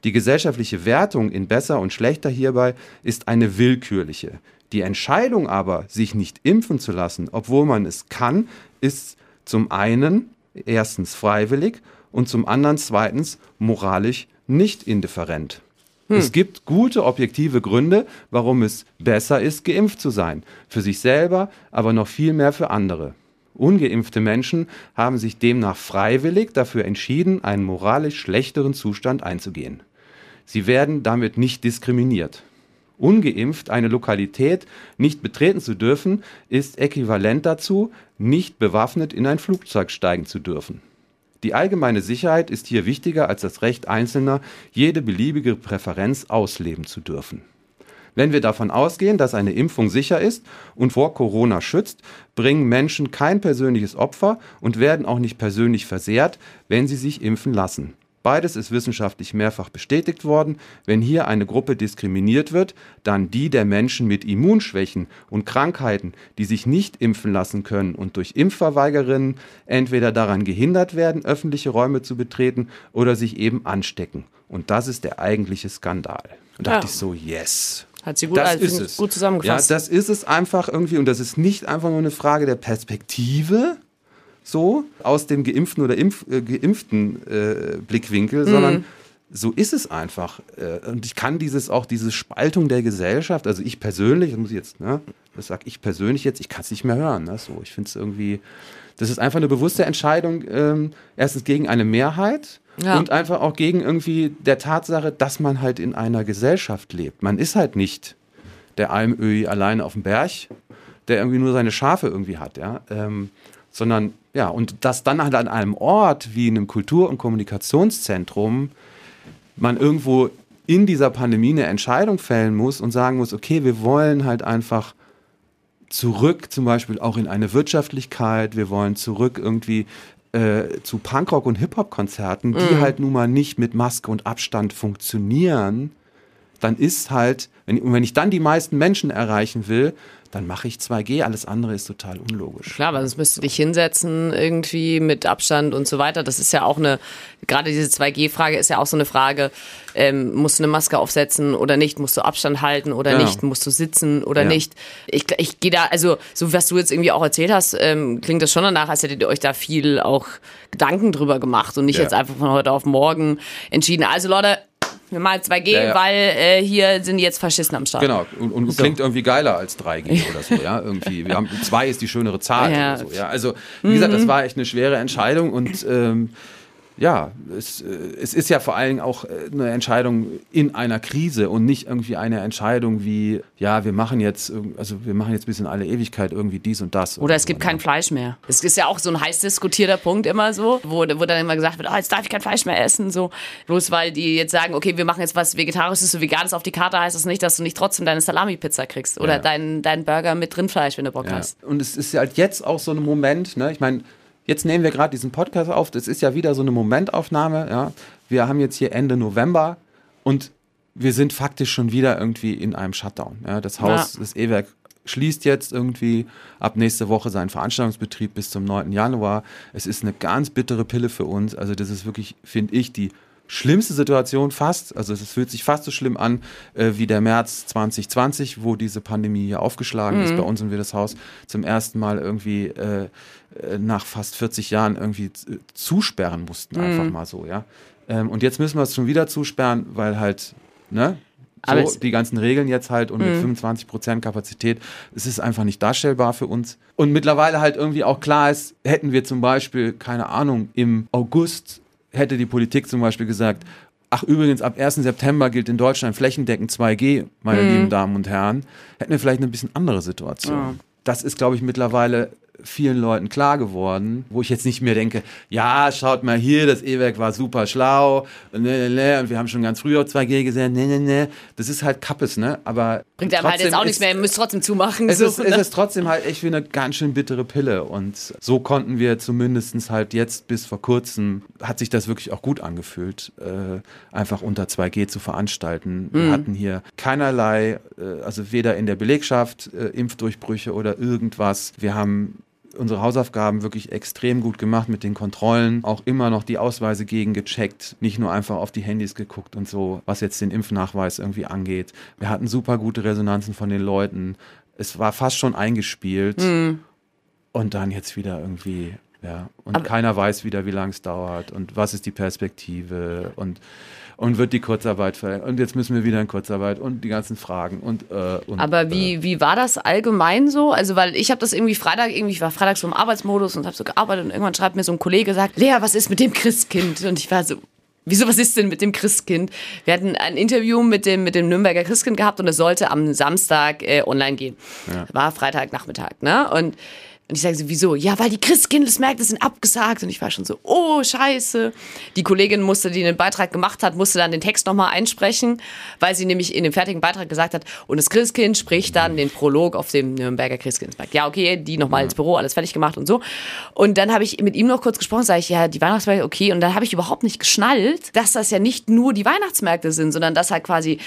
Die gesellschaftliche Wertung in besser und schlechter hierbei ist eine willkürliche. Die Entscheidung aber, sich nicht impfen zu lassen, obwohl man es kann, ist zum einen erstens freiwillig und zum anderen zweitens moralisch nicht indifferent. Hm. Es gibt gute objektive Gründe, warum es besser ist, geimpft zu sein. Für sich selber, aber noch viel mehr für andere. Ungeimpfte Menschen haben sich demnach freiwillig dafür entschieden, einen moralisch schlechteren Zustand einzugehen. Sie werden damit nicht diskriminiert. Ungeimpft eine Lokalität nicht betreten zu dürfen, ist äquivalent dazu, nicht bewaffnet in ein Flugzeug steigen zu dürfen. Die allgemeine Sicherheit ist hier wichtiger als das Recht Einzelner, jede beliebige Präferenz ausleben zu dürfen. Wenn wir davon ausgehen, dass eine Impfung sicher ist und vor Corona schützt, bringen Menschen kein persönliches Opfer und werden auch nicht persönlich versehrt, wenn sie sich impfen lassen. Beides ist wissenschaftlich mehrfach bestätigt worden. Wenn hier eine Gruppe diskriminiert wird, dann die der Menschen mit Immunschwächen und Krankheiten, die sich nicht impfen lassen können und durch Impfverweigerinnen entweder daran gehindert werden, öffentliche Räume zu betreten oder sich eben anstecken. Und das ist der eigentliche Skandal. Und da ja. dachte ich so, yes. Hat sie gut, das ist es. gut zusammengefasst. Ja, das ist es einfach irgendwie. Und das ist nicht einfach nur eine Frage der Perspektive, so aus dem geimpften oder impf, äh, geimpften äh, Blickwinkel, mhm. sondern so ist es einfach. Äh, und ich kann dieses auch, diese Spaltung der Gesellschaft, also ich persönlich, das muss ich jetzt, ne, das sag ich persönlich jetzt, ich kann es nicht mehr hören. Ne, so, ich finde es irgendwie, das ist einfach eine bewusste Entscheidung, ähm, erstens gegen eine Mehrheit ja. und einfach auch gegen irgendwie der Tatsache, dass man halt in einer Gesellschaft lebt. Man ist halt nicht der Almöhi alleine auf dem Berg, der irgendwie nur seine Schafe irgendwie hat, ja. Ähm, sondern ja, und dass dann halt an einem Ort wie einem Kultur- und Kommunikationszentrum man irgendwo in dieser Pandemie eine Entscheidung fällen muss und sagen muss, okay, wir wollen halt einfach zurück, zum Beispiel auch in eine Wirtschaftlichkeit, wir wollen zurück irgendwie äh, zu Punkrock- und Hip-Hop-Konzerten, die mm. halt nun mal nicht mit Maske und Abstand funktionieren, dann ist halt, wenn, wenn ich dann die meisten Menschen erreichen will, dann mache ich 2G, alles andere ist total unlogisch. Klar, aber sonst müsste dich hinsetzen irgendwie mit Abstand und so weiter. Das ist ja auch eine, gerade diese 2G-Frage ist ja auch so eine Frage, ähm, musst du eine Maske aufsetzen oder nicht, musst du Abstand halten oder ja. nicht, musst du sitzen oder ja. nicht. Ich, ich gehe da, also so was du jetzt irgendwie auch erzählt hast, ähm, klingt das schon danach, als hättet ihr euch da viel auch Gedanken drüber gemacht und nicht ja. jetzt einfach von heute auf morgen entschieden. Also Leute, machen 2G, ja, ja. weil äh, hier sind jetzt Faschisten am Start. Genau, und, und so. klingt irgendwie geiler als 3G oder so, ja. Irgendwie. Wir haben 2 ist die schönere Zahl ja. so, ja. Also, wie gesagt, das mhm. war echt eine schwere Entscheidung und ähm, ja, es, äh, es ist ja vor allen Dingen auch äh, eine Entscheidung in einer Krise und nicht irgendwie eine Entscheidung wie, ja, wir machen jetzt, also wir machen jetzt bis in alle Ewigkeit irgendwie dies und das. Oder es gibt kein Fleisch mehr. Es ist ja auch so ein heiß diskutierter Punkt immer so, wo, wo dann immer gesagt wird, oh, jetzt darf ich kein Fleisch mehr essen, so. Bloß weil die jetzt sagen, okay, wir machen jetzt was Vegetarisches und Veganes auf die Karte, heißt das nicht, dass du nicht trotzdem deine Salami-Pizza kriegst oder ja. deinen, deinen Burger mit Rindfleisch, wenn du Bock ja. hast. Und es ist halt jetzt auch so ein Moment, ne, ich meine, Jetzt nehmen wir gerade diesen Podcast auf. Das ist ja wieder so eine Momentaufnahme. Ja. Wir haben jetzt hier Ende November und wir sind faktisch schon wieder irgendwie in einem Shutdown. Ja. Das Haus, ja. das E-Werk schließt jetzt irgendwie ab nächste Woche seinen Veranstaltungsbetrieb bis zum 9. Januar. Es ist eine ganz bittere Pille für uns. Also das ist wirklich, finde ich, die schlimmste Situation fast. Also es fühlt sich fast so schlimm an äh, wie der März 2020, wo diese Pandemie hier aufgeschlagen mhm. ist. Bei uns sind wir das Haus zum ersten Mal irgendwie äh, äh nach fast 40 Jahren irgendwie äh, zusperren mussten, mhm. einfach mal so, ja. Ähm, und jetzt müssen wir es schon wieder zusperren, weil halt, ne? So, die ganzen Regeln jetzt halt und mit 25 mhm. Prozent Kapazität, es ist einfach nicht darstellbar für uns. Und mittlerweile halt irgendwie auch klar ist, hätten wir zum Beispiel, keine Ahnung, im August hätte die Politik zum Beispiel gesagt, ach übrigens, ab 1. September gilt in Deutschland flächendeckend 2G, meine mhm. lieben Damen und Herren, hätten wir vielleicht eine bisschen andere Situation. Ja. Das ist, glaube ich, mittlerweile vielen Leuten klar geworden, wo ich jetzt nicht mehr denke, ja, schaut mal hier, das E-Werk war super schlau und, ne, ne, ne, und wir haben schon ganz früh auf 2G gesehen, ne, ne, ne. Das ist halt Kappes, ne? Aber bringt einem halt jetzt auch nichts mehr, ihr müsst trotzdem zumachen. Es, so, ist, ne? es ist trotzdem halt echt wie eine ganz schön bittere Pille und so konnten wir zumindest halt jetzt bis vor kurzem, hat sich das wirklich auch gut angefühlt, äh, einfach unter 2G zu veranstalten. Wir mhm. hatten hier keinerlei, äh, also weder in der Belegschaft äh, Impfdurchbrüche oder irgendwas. Wir haben unsere Hausaufgaben wirklich extrem gut gemacht mit den Kontrollen, auch immer noch die Ausweise gegengecheckt, nicht nur einfach auf die Handys geguckt und so, was jetzt den Impfnachweis irgendwie angeht. Wir hatten super gute Resonanzen von den Leuten. Es war fast schon eingespielt. Mhm. Und dann jetzt wieder irgendwie, ja. Und Aber keiner weiß wieder, wie lange es dauert und was ist die Perspektive und und wird die Kurzarbeit verlängert. Und jetzt müssen wir wieder in Kurzarbeit und die ganzen Fragen und, äh, und Aber wie, äh, wie war das allgemein so? Also, weil ich habe das irgendwie Freitag, irgendwie, ich war Freitag so im Arbeitsmodus und habe so gearbeitet und irgendwann schreibt mir so ein Kollege, sagt, Lea, was ist mit dem Christkind? Und ich war so, Wieso, was ist denn mit dem Christkind? Wir hatten ein Interview mit dem, mit dem Nürnberger Christkind gehabt und es sollte am Samstag äh, online gehen. Ja. War Freitagnachmittag, ne? Und und ich sage so, wieso? Ja, weil die Christkindlesmärkte sind abgesagt. Und ich war schon so, oh, scheiße. Die Kollegin musste, die den Beitrag gemacht hat, musste dann den Text nochmal einsprechen, weil sie nämlich in dem fertigen Beitrag gesagt hat, und das Christkind spricht dann den Prolog auf dem Nürnberger Christkindlesmarkt. Ja, okay, die nochmal ins Büro, alles fertig gemacht und so. Und dann habe ich mit ihm noch kurz gesprochen, sage ich, ja, die Weihnachtsmärkte, okay. Und dann habe ich überhaupt nicht geschnallt, dass das ja nicht nur die Weihnachtsmärkte sind, sondern dass halt quasi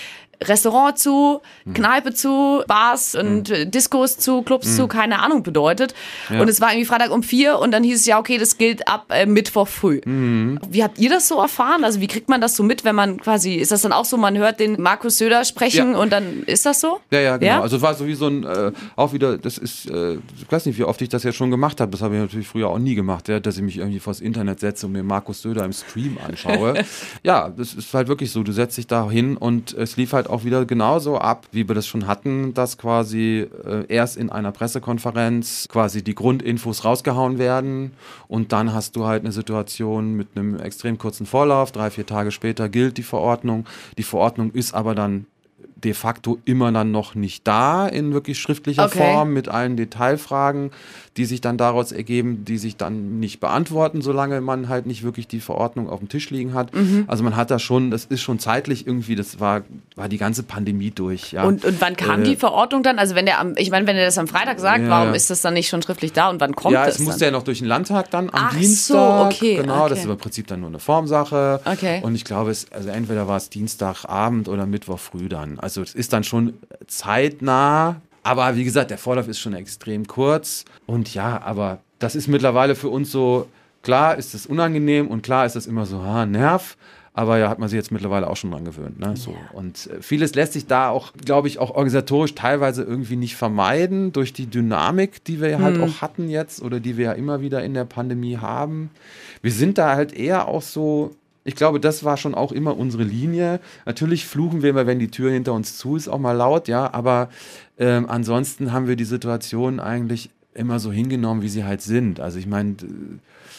Restaurant zu, mhm. Kneipe zu, Bars und mhm. Diskos zu, Clubs mhm. zu, keine Ahnung bedeutet. Ja. Und es war irgendwie Freitag um vier und dann hieß es ja, okay, das gilt ab äh, Mittwoch früh. Mhm. Wie habt ihr das so erfahren? Also wie kriegt man das so mit, wenn man quasi, ist das dann auch so, man hört den Markus Söder sprechen ja. und dann ist das so? Ja, ja, genau. Ja? Also es war so wie so ein, äh, auch wieder, das ist, äh, ich weiß nicht, wie oft ich das ja schon gemacht habe, das habe ich natürlich früher auch nie gemacht, dass ich mich irgendwie vors Internet setze und mir Markus Söder im Stream anschaue. ja, das ist halt wirklich so, du setzt dich da hin und es lief halt auch wieder genauso so ab, wie wir das schon hatten, dass quasi äh, erst in einer Pressekonferenz quasi die Grundinfos rausgehauen werden und dann hast du halt eine Situation mit einem extrem kurzen Vorlauf. Drei, vier Tage später gilt die Verordnung. Die Verordnung ist aber dann de facto immer dann noch nicht da in wirklich schriftlicher okay. Form mit allen Detailfragen die sich dann daraus ergeben, die sich dann nicht beantworten, solange man halt nicht wirklich die Verordnung auf dem Tisch liegen hat. Mhm. Also man hat da schon, das ist schon zeitlich irgendwie, das war, war die ganze Pandemie durch. Ja. Und, und wann kam äh, die Verordnung dann? Also wenn der am, ich meine, wenn er das am Freitag sagt, ja. warum ist das dann nicht schon schriftlich da und wann kommt ja, das? Ja, es musste ja noch durch den Landtag dann am Ach Dienstag. So, okay. Genau, okay. das ist im Prinzip dann nur eine Formsache. Okay. Und ich glaube, es, also entweder war es Dienstagabend oder Mittwoch früh dann. Also es ist dann schon zeitnah aber wie gesagt, der Vorlauf ist schon extrem kurz. Und ja, aber das ist mittlerweile für uns so, klar ist es unangenehm und klar ist das immer so, ha, Nerv. Aber ja, hat man sich jetzt mittlerweile auch schon dran gewöhnt. Ne? So. Und äh, vieles lässt sich da auch, glaube ich, auch organisatorisch teilweise irgendwie nicht vermeiden durch die Dynamik, die wir ja halt hm. auch hatten jetzt oder die wir ja immer wieder in der Pandemie haben. Wir sind da halt eher auch so ich glaube, das war schon auch immer unsere Linie. Natürlich fluchen wir immer, wenn die Tür hinter uns zu ist, auch mal laut, ja, aber ähm, ansonsten haben wir die Situation eigentlich immer so hingenommen, wie sie halt sind. Also ich meine,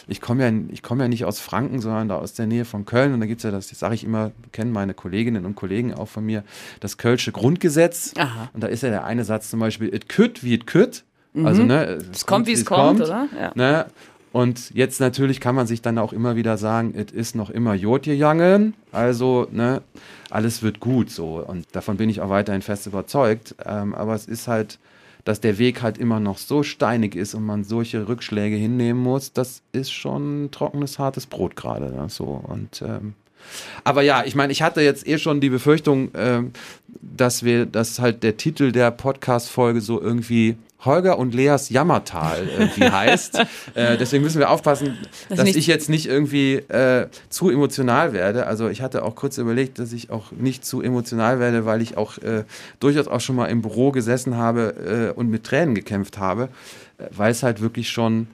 ich komme ja, ich ja nicht aus Franken, sondern da aus der Nähe von Köln. Und da gibt es ja das, das sage ich immer, kennen meine Kolleginnen und Kollegen auch von mir, das Kölsche Grundgesetz. Aha. Und da ist ja der eine Satz zum Beispiel, it could wie it could. Mhm. Also, ne, es kommt, wie es kommt, kommt, oder? Ja. Ne? Und jetzt natürlich kann man sich dann auch immer wieder sagen, es ist noch immer Jodjejangen, also ne, alles wird gut so. Und davon bin ich auch weiterhin fest überzeugt. Ähm, aber es ist halt, dass der Weg halt immer noch so steinig ist und man solche Rückschläge hinnehmen muss, das ist schon trockenes, hartes Brot gerade. Ne, so. Und ähm, aber ja, ich meine, ich hatte jetzt eh schon die Befürchtung, ähm, dass wir, dass halt der Titel der Podcast-Folge so irgendwie Holger und Leas Jammertal irgendwie heißt. Äh, deswegen müssen wir aufpassen, das dass ich jetzt nicht irgendwie äh, zu emotional werde. Also ich hatte auch kurz überlegt, dass ich auch nicht zu emotional werde, weil ich auch äh, durchaus auch schon mal im Büro gesessen habe äh, und mit Tränen gekämpft habe, äh, weil es halt wirklich schon,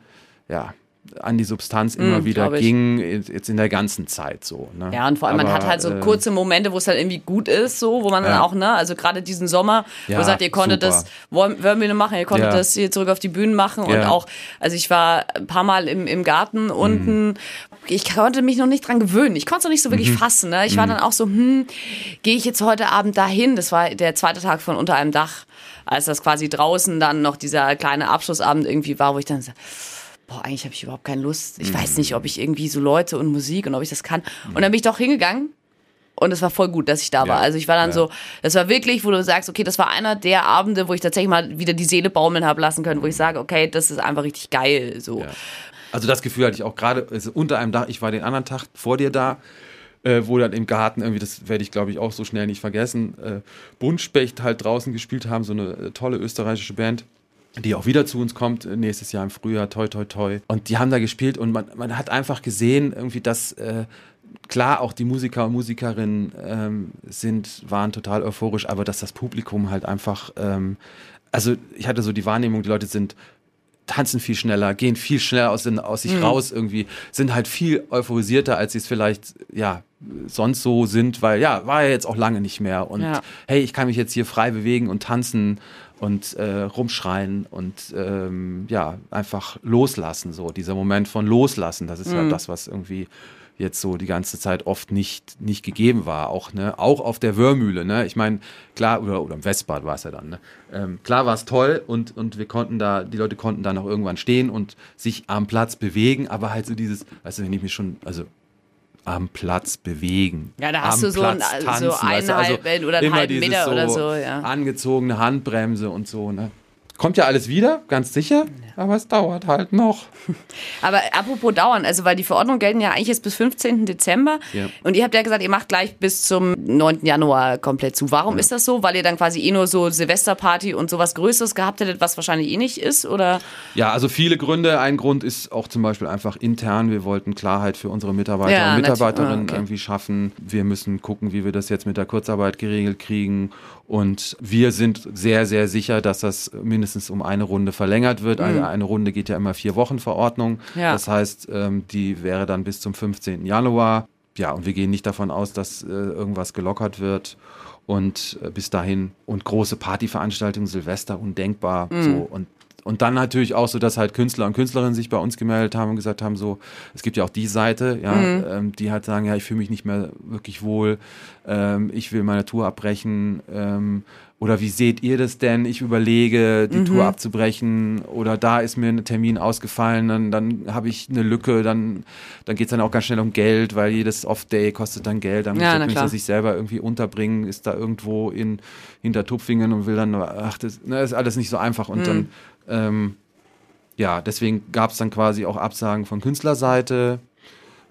ja, an die Substanz immer mm, wieder ging, jetzt in der ganzen Zeit so. Ne? Ja, und vor allem, Aber, man hat halt so äh, kurze Momente, wo es halt irgendwie gut ist, so, wo man ja. dann auch, ne, also gerade diesen Sommer, ja, wo ihr sagt, ihr konntet super. das, wir machen, ihr konntet ja. das hier zurück auf die Bühnen machen und auch, also ich war ein paar Mal im, im Garten mhm. unten, ich konnte mich noch nicht dran gewöhnen, ich konnte es noch nicht so wirklich mhm. fassen, ne? ich war mhm. dann auch so, hm, gehe ich jetzt heute Abend dahin, das war der zweite Tag von Unter einem Dach, als das quasi draußen dann noch dieser kleine Abschlussabend irgendwie war, wo ich dann so, boah, eigentlich habe ich überhaupt keine Lust. Ich mhm. weiß nicht, ob ich irgendwie so Leute und Musik und ob ich das kann. Und dann bin ich doch hingegangen und es war voll gut, dass ich da war. Also ich war dann ja. so, das war wirklich, wo du sagst, okay, das war einer der Abende, wo ich tatsächlich mal wieder die Seele baumeln habe lassen können, wo ich sage, okay, das ist einfach richtig geil. So. Ja. Also das Gefühl hatte ich auch gerade also unter einem Dach. Ich war den anderen Tag vor dir da. Äh, wo dann im Garten irgendwie, das werde ich glaube ich auch so schnell nicht vergessen, äh, Buntspecht halt draußen gespielt haben, so eine äh, tolle österreichische Band. Die auch wieder zu uns kommt äh, nächstes Jahr im Frühjahr, toi, toi, toi. Und die haben da gespielt und man, man hat einfach gesehen, irgendwie, dass äh, klar auch die Musiker und Musikerinnen ähm, sind, waren total euphorisch, aber dass das Publikum halt einfach, ähm, also ich hatte so die Wahrnehmung, die Leute sind tanzen viel schneller, gehen viel schneller aus, aus sich mhm. raus irgendwie, sind halt viel euphorisierter, als sie es vielleicht, ja, sonst so sind, weil ja, war ja jetzt auch lange nicht mehr und ja. hey, ich kann mich jetzt hier frei bewegen und tanzen und äh, rumschreien und ähm, ja, einfach loslassen, so dieser Moment von loslassen, das ist mhm. ja das, was irgendwie jetzt so die ganze Zeit oft nicht, nicht gegeben war. Auch, ne, auch auf der Wörmühle. Ne? Ich meine, klar, oder, oder im Westbad war es ja dann. Ne? Ähm, klar war es toll und, und wir konnten da, die Leute konnten da noch irgendwann stehen und sich am Platz bewegen, aber halt so dieses, weißt du, wenn ich mich schon, also am Platz bewegen. Ja, da hast du so, ein, tanzen, so einen also oder einen halben Meter so oder so. Ja. Angezogene Handbremse und so. Ne? Kommt ja alles wieder, ganz sicher, aber es dauert halt noch. Aber apropos dauern, also weil die Verordnungen gelten ja eigentlich jetzt bis 15. Dezember ja. und ihr habt ja gesagt, ihr macht gleich bis zum 9. Januar komplett zu. Warum ja. ist das so? Weil ihr dann quasi eh nur so Silvesterparty und sowas Größeres gehabt hättet, was wahrscheinlich eh nicht ist, oder? Ja, also viele Gründe. Ein Grund ist auch zum Beispiel einfach intern. Wir wollten Klarheit für unsere Mitarbeiter und Mitarbeiterinnen ah, okay. irgendwie schaffen. Wir müssen gucken, wie wir das jetzt mit der Kurzarbeit geregelt kriegen und wir sind sehr, sehr sicher, dass das mindestens um eine Runde verlängert wird. Mhm. Eine, eine, Runde geht ja immer vier Wochen Verordnung. Ja. Das heißt, ähm, die wäre dann bis zum 15. Januar. Ja, und wir gehen nicht davon aus, dass äh, irgendwas gelockert wird. Und äh, bis dahin und große Partyveranstaltungen, Silvester undenkbar. Mhm. So. Und und dann natürlich auch so, dass halt Künstler und Künstlerinnen sich bei uns gemeldet haben und gesagt haben, so, es gibt ja auch die Seite, ja, mhm. ähm, die halt sagen, ja, ich fühle mich nicht mehr wirklich wohl, ähm, ich will meine Tour abbrechen, ähm, oder wie seht ihr das denn? Ich überlege, die mhm. Tour abzubrechen oder da ist mir ein Termin ausgefallen, dann, dann habe ich eine Lücke, dann, dann geht es dann auch ganz schnell um Geld, weil jedes Off-Day kostet dann Geld, dann ja, muss ich sich selber irgendwie unterbringen, ist da irgendwo in hinter Tupfingen und will dann, ach, das, ne, ist alles nicht so einfach und mhm. dann ähm, ja, deswegen gab es dann quasi auch Absagen von Künstlerseite,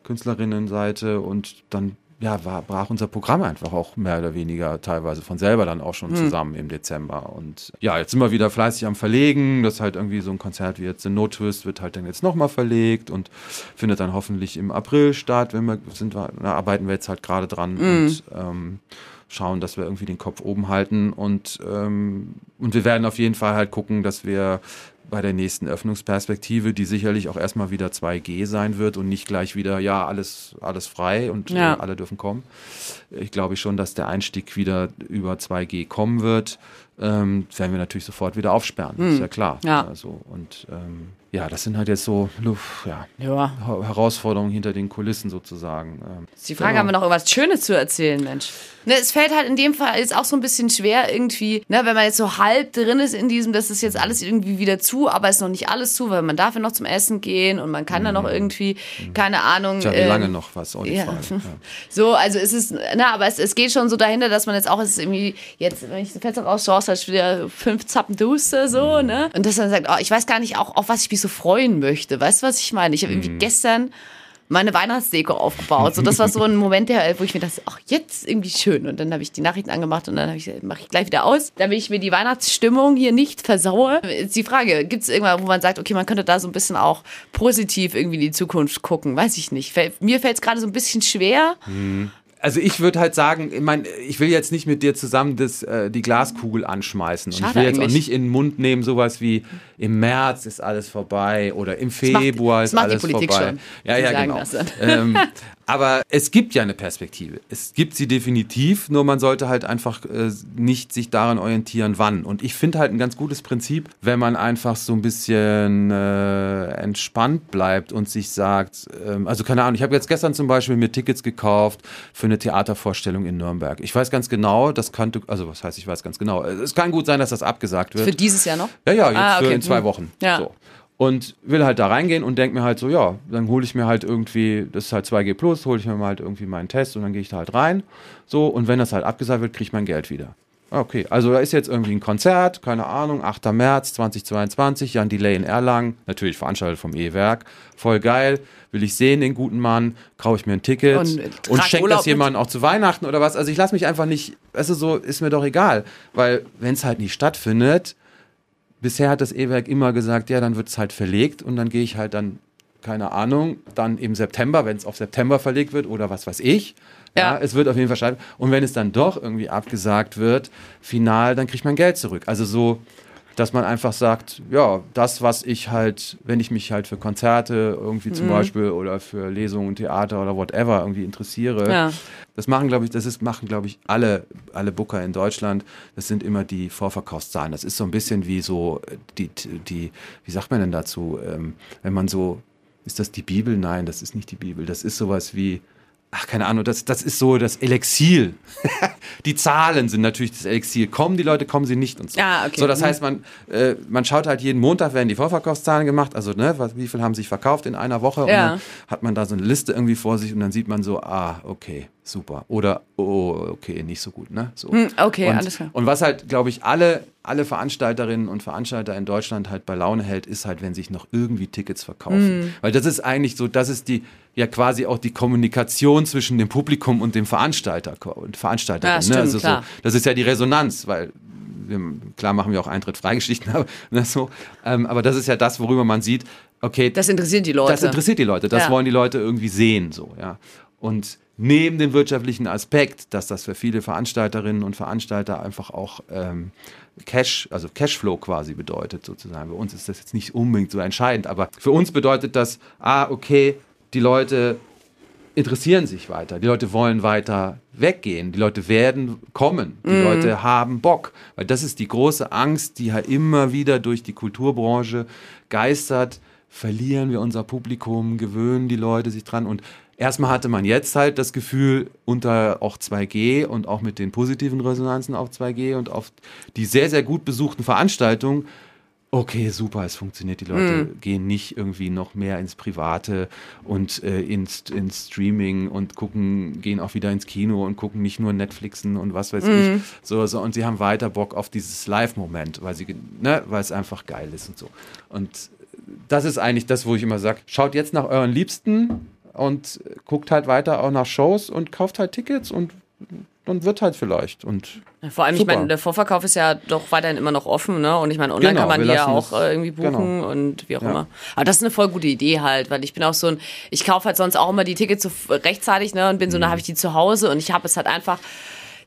Künstlerinnenseite und dann ja, war, brach unser Programm einfach auch mehr oder weniger teilweise von selber dann auch schon hm. zusammen im Dezember. Und ja, jetzt sind wir wieder fleißig am Verlegen. Das ist halt irgendwie so ein Konzert wie jetzt The No Twist wird halt dann jetzt nochmal verlegt und findet dann hoffentlich im April statt. Wenn wir sind, da arbeiten wir jetzt halt gerade dran mhm. und ähm, schauen, dass wir irgendwie den Kopf oben halten und, ähm, und wir werden auf jeden Fall halt gucken, dass wir bei der nächsten Öffnungsperspektive, die sicherlich auch erstmal wieder 2G sein wird und nicht gleich wieder, ja, alles, alles frei und ja. äh, alle dürfen kommen. Ich glaube schon, dass der Einstieg wieder über 2G kommen wird. Ähm, werden wir natürlich sofort wieder aufsperren, hm. ist ja klar. Ja. Also, und ähm, ja, das sind halt jetzt so ja, ja. Herausforderungen hinter den Kulissen sozusagen. Ähm, die Frage, genau. haben wir noch irgendwas Schönes zu erzählen, Mensch? Ne, es fällt halt in dem Fall jetzt auch so ein bisschen schwer irgendwie, ne, wenn man jetzt so halb drin ist in diesem, das ist jetzt alles irgendwie wieder zu, aber es ist noch nicht alles zu, weil man darf ja noch zum Essen gehen und man kann mhm. da noch mhm. irgendwie, mhm. keine Ahnung. Tja, wie ähm, lange noch was? Auch die ja. Frage. Ja. So, also es ist, na, aber es, es geht schon so dahinter, dass man jetzt auch, es ist irgendwie, jetzt, wenn ich das Fenster rausschaue, ist halt wieder fünf Zappen Duster so, mhm. ne? Und dass man sagt, oh, ich weiß gar nicht auch, auf was ich mich so freuen möchte. Weißt du, was ich meine? Ich habe irgendwie mhm. gestern meine Weihnachtsdeko aufgebaut. So, das war so ein Moment, der, wo ich mir dachte, ach, jetzt irgendwie schön. Und dann habe ich die Nachrichten angemacht und dann ich, mache ich gleich wieder aus, damit ich mir die Weihnachtsstimmung hier nicht versaue. Jetzt die Frage, gibt es irgendwann, wo man sagt, okay, man könnte da so ein bisschen auch positiv irgendwie in die Zukunft gucken? Weiß ich nicht. Mir fällt es gerade so ein bisschen schwer. Mhm also ich würde halt sagen, ich meine, ich will jetzt nicht mit dir zusammen das, äh, die Glaskugel anschmeißen. Und Schade ich will jetzt eigentlich. auch nicht in den Mund nehmen, sowas wie im März ist alles vorbei oder im Februar macht, ist alles vorbei. Schon, ja, ja, genau. Ähm, aber es gibt ja eine Perspektive. Es gibt sie definitiv, nur man sollte halt einfach äh, nicht sich daran orientieren, wann. Und ich finde halt ein ganz gutes Prinzip, wenn man einfach so ein bisschen äh, entspannt bleibt und sich sagt, ähm, also keine Ahnung, ich habe jetzt gestern zum Beispiel mir Tickets gekauft für eine Theatervorstellung in Nürnberg. Ich weiß ganz genau, das könnte, also was heißt, ich weiß ganz genau, es kann gut sein, dass das abgesagt wird. Für dieses Jahr noch? Ja, ja, jetzt ah, okay. für zwei hm. Wochen. Ja. So und will halt da reingehen und denke mir halt so, ja, dann hole ich mir halt irgendwie, das ist halt 2G Plus, hole ich mir halt irgendwie meinen Test und dann gehe ich da halt rein. So, und wenn das halt abgesagt wird, kriege ich mein Geld wieder. Okay, also da ist jetzt irgendwie ein Konzert, keine Ahnung, 8. März 2022, Jan Delay in Erlangen, natürlich veranstaltet vom E-Werk, voll geil, will ich sehen, den guten Mann, kaufe ich mir ein Ticket und, und schenke das jemandem auch zu Weihnachten oder was. Also ich lasse mich einfach nicht, also so ist mir doch egal, weil wenn es halt nicht stattfindet, bisher hat das E-Werk immer gesagt, ja, dann wird es halt verlegt und dann gehe ich halt dann, keine Ahnung, dann im September, wenn es auf September verlegt wird oder was weiß ich. Ja. ja. es wird auf jeden Fall scheitern. Und wenn es dann doch irgendwie abgesagt wird, final, dann kriegt man Geld zurück. Also so, dass man einfach sagt, ja, das, was ich halt, wenn ich mich halt für Konzerte irgendwie zum mhm. Beispiel oder für Lesungen, Theater oder whatever irgendwie interessiere, ja. das machen, glaube ich, das ist, machen, glaube ich, alle, alle Booker in Deutschland. Das sind immer die Vorverkaufszahlen. Das ist so ein bisschen wie so die, die, wie sagt man denn dazu, ähm, wenn man so, ist das die Bibel? Nein, das ist nicht die Bibel. Das ist sowas wie, ach, keine Ahnung, das, das ist so das Elixier. die Zahlen sind natürlich das Elixier. Kommen die Leute, kommen sie nicht und so. Ah, okay. So, das mhm. heißt, man, äh, man schaut halt jeden Montag, werden die Vorverkaufszahlen gemacht, also ne, wie viel haben sich verkauft in einer Woche ja. und dann hat man da so eine Liste irgendwie vor sich und dann sieht man so, ah, okay, super. Oder, oh, okay, nicht so gut, ne? So. Hm, okay, und, alles klar. Und was halt, glaube ich, alle, alle Veranstalterinnen und Veranstalter in Deutschland halt bei Laune hält, ist halt, wenn sich noch irgendwie Tickets verkaufen. Mhm. Weil das ist eigentlich so, das ist die, ja quasi auch die Kommunikation zwischen dem Publikum und dem Veranstalter und Veranstalterin. Ja, stimmt, ne? also so, das ist ja die Resonanz, weil wir, klar machen wir auch Eintritt-Freigeschichten, aber, ne, so, ähm, aber das ist ja das, worüber man sieht, okay. Das interessiert die Leute. Das interessiert die Leute, das ja. wollen die Leute irgendwie sehen, so, ja. Und neben dem wirtschaftlichen Aspekt, dass das für viele Veranstalterinnen und Veranstalter einfach auch ähm, Cash, also Cashflow quasi bedeutet sozusagen. Bei uns ist das jetzt nicht unbedingt so entscheidend, aber für uns bedeutet das, ah, okay, die Leute interessieren sich weiter, die Leute wollen weiter weggehen, die Leute werden kommen, die mm. Leute haben Bock, weil das ist die große Angst, die halt immer wieder durch die Kulturbranche geistert. Verlieren wir unser Publikum, gewöhnen die Leute sich dran und erstmal hatte man jetzt halt das Gefühl, unter auch 2G und auch mit den positiven Resonanzen auf 2G und auf die sehr, sehr gut besuchten Veranstaltungen, okay, super, es funktioniert, die Leute mm. gehen nicht irgendwie noch mehr ins Private und äh, ins, ins Streaming und gucken, gehen auch wieder ins Kino und gucken nicht nur Netflixen und was weiß mm. ich. So, so, und sie haben weiter Bock auf dieses Live-Moment, weil sie, ne, weil es einfach geil ist und so. Und das ist eigentlich das, wo ich immer sage, schaut jetzt nach euren Liebsten und guckt halt weiter auch nach Shows und kauft halt Tickets und dann wird halt vielleicht. Und Vor allem, super. ich meine, der Vorverkauf ist ja doch weiterhin immer noch offen, ne? Und ich meine, online genau, kann man die ja auch äh, irgendwie buchen genau. und wie auch ja. immer. Aber das ist eine voll gute Idee halt, weil ich bin auch so ein, ich kaufe halt sonst auch immer die Tickets so rechtzeitig, ne? Und bin so, mhm. dann habe ich die zu Hause und ich habe es halt einfach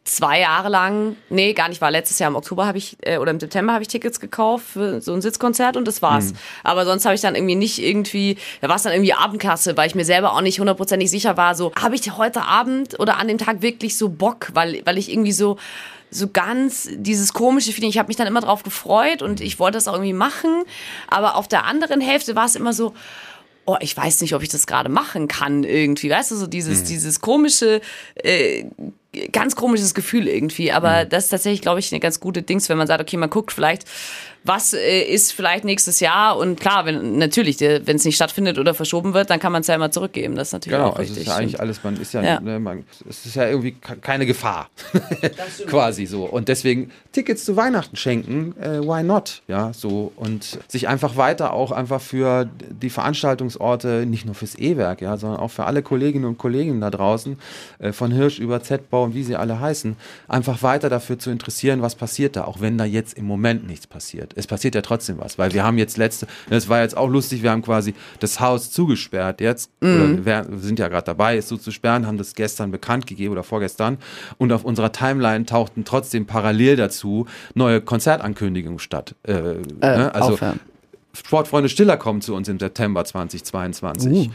zwei Jahre lang, nee, gar nicht, war letztes Jahr im Oktober habe ich, äh, oder im September habe ich Tickets gekauft für so ein Sitzkonzert und das war's. Mhm. Aber sonst habe ich dann irgendwie nicht irgendwie, da war es dann irgendwie Abendkasse, weil ich mir selber auch nicht hundertprozentig sicher war, so, habe ich heute Abend oder an dem Tag wirklich so Bock, weil, weil ich irgendwie so, so ganz dieses komische Feeling. Ich habe mich dann immer drauf gefreut und ich wollte das auch irgendwie machen. Aber auf der anderen Hälfte war es immer so, oh, ich weiß nicht, ob ich das gerade machen kann irgendwie. Weißt du, so dieses, mhm. dieses komische, äh, ganz komisches Gefühl irgendwie. Aber mhm. das ist tatsächlich, glaube ich, eine ganz gute Dings, wenn man sagt, okay, man guckt vielleicht, was äh, ist vielleicht nächstes Jahr und klar, wenn natürlich, wenn es nicht stattfindet oder verschoben wird, dann kann man es ja immer zurückgeben. Das ist natürlich genau, auch richtig. Also es ist ja eigentlich alles, man ist ja, ja. Ne, man, es ist ja irgendwie keine Gefahr, quasi so. Und deswegen Tickets zu Weihnachten schenken, äh, why not? Ja, so und sich einfach weiter auch einfach für die Veranstaltungsorte, nicht nur fürs E-Werk, ja, sondern auch für alle Kolleginnen und Kollegen da draußen, äh, von Hirsch über Z-Bau und wie sie alle heißen, einfach weiter dafür zu interessieren, was passiert da, auch wenn da jetzt im Moment nichts passiert. Es passiert ja trotzdem was, weil wir haben jetzt letzte, das war jetzt auch lustig, wir haben quasi das Haus zugesperrt jetzt, mhm. oder wir sind ja gerade dabei, es zuzusperren, haben das gestern bekannt gegeben oder vorgestern und auf unserer Timeline tauchten trotzdem parallel dazu neue Konzertankündigungen statt. Äh, äh, ne? Also aufhören. Sportfreunde Stiller kommen zu uns im September 2022. Uh.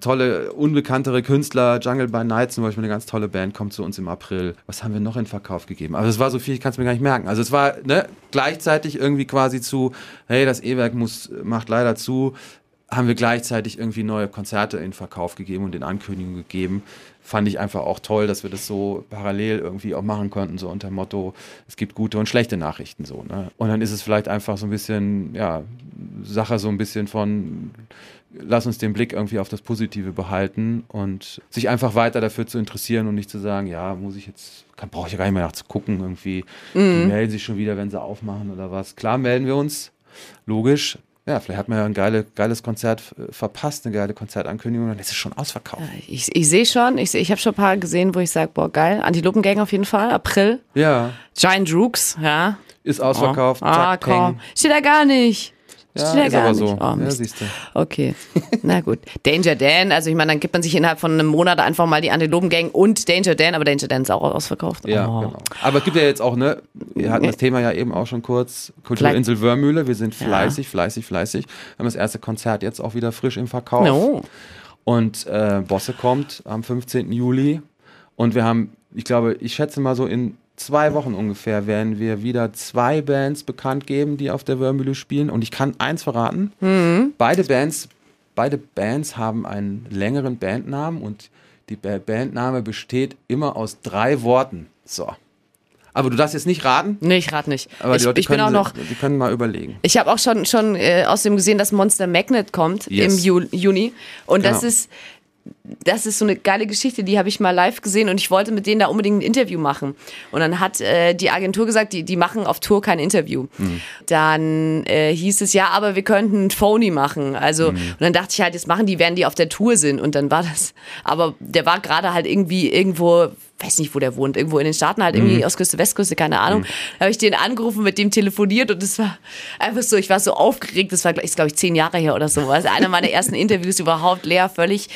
Tolle, unbekanntere Künstler, Jungle by Night zum Beispiel, eine ganz tolle Band, kommt zu uns im April. Was haben wir noch in Verkauf gegeben? Also es war so viel, ich kann es mir gar nicht merken. Also es war ne, gleichzeitig irgendwie quasi zu, hey, das E-Werk muss, macht leider zu, haben wir gleichzeitig irgendwie neue Konzerte in Verkauf gegeben und in Ankündigungen gegeben fand ich einfach auch toll, dass wir das so parallel irgendwie auch machen konnten, so unter dem Motto, es gibt gute und schlechte Nachrichten so. Ne? Und dann ist es vielleicht einfach so ein bisschen, ja, Sache so ein bisschen von, lass uns den Blick irgendwie auf das Positive behalten und sich einfach weiter dafür zu interessieren und nicht zu sagen, ja, muss ich jetzt, brauche ich ja gar nicht mehr nachzugucken, irgendwie, mhm. die melden sich schon wieder, wenn sie aufmachen oder was. Klar melden wir uns, logisch, Ja, vielleicht hat man ja ein geile, geiles Konzert äh, verpasst, eine geile Konzertankündigung, dann ist es schon ausverkauft. Ich, ich sehe schon, ich, ich habe schon ein paar gesehen, wo ich sage, boah, geil. Antilopengang auf jeden Fall, April. Ja, Giant Rooks, ja. ist ausverkauft. Ah, zack, komm. peng. Steht da gar nicht. Ja, Steht da ist aber nicht. so. Oh, ja, Mist. siehst du. Okay, na gut. Danger Dan, also ich meine, dann gibt man sich innerhalb von einem Monat einfach mal die Antilopengang und Danger Dan, aber Danger Dan ist auch ausverkauft. Ja, oh. genau. Aber es gibt ja jetzt auch, ne, wir hatten das Thema ja eben auch schon kurz, Kulturinsel Wörmühle, wir sind fleißig, fleißig, fleißig. Wir haben das erste Konzert jetzt auch wieder frisch im Verkauf. No. Und äh, Bosse kommt am 15. Juli. Und wir haben, ich glaube, ich schätze mal so in zwei Wochen ungefähr werden wir wieder zwei Bands bekannt geben, die auf der Wörmühle spielen. Und ich kann eins verraten. Beide Bands, beide Bands haben einen längeren Bandnamen und die Ba- Bandname besteht immer aus drei Worten. So. Aber du darfst jetzt nicht raten, Nee, ich rate nicht. aber ich die Leute ich bin können, auch noch, die können mal überlegen. ich habe auch schon, schon äh, außerdem gesehen, dass Monster Magnet kommt Yes. im Ju Juni. Und das Genau. ist, das ist so eine geile Geschichte, die habe ich mal live gesehen und ich wollte mit denen da unbedingt ein Interview machen. Und dann hat äh, die Agentur gesagt, die, die machen auf Tour kein Interview. Dann äh, hieß es, ja, aber wir könnten ein Phony machen. Also, und dann dachte ich halt, jetzt machen die, während die auf der Tour sind. Und dann war das, aber der war gerade halt irgendwie irgendwo, weiß nicht, wo der wohnt, irgendwo in den Staaten halt, irgendwie Ostküste, Westküste, keine Ahnung. Da habe ich den angerufen, mit dem telefoniert und es war einfach so, ich war so aufgeregt, das war, ist glaube ich, zehn Jahre her oder so. Also einer meiner ersten Interviews überhaupt, Lea, völlig,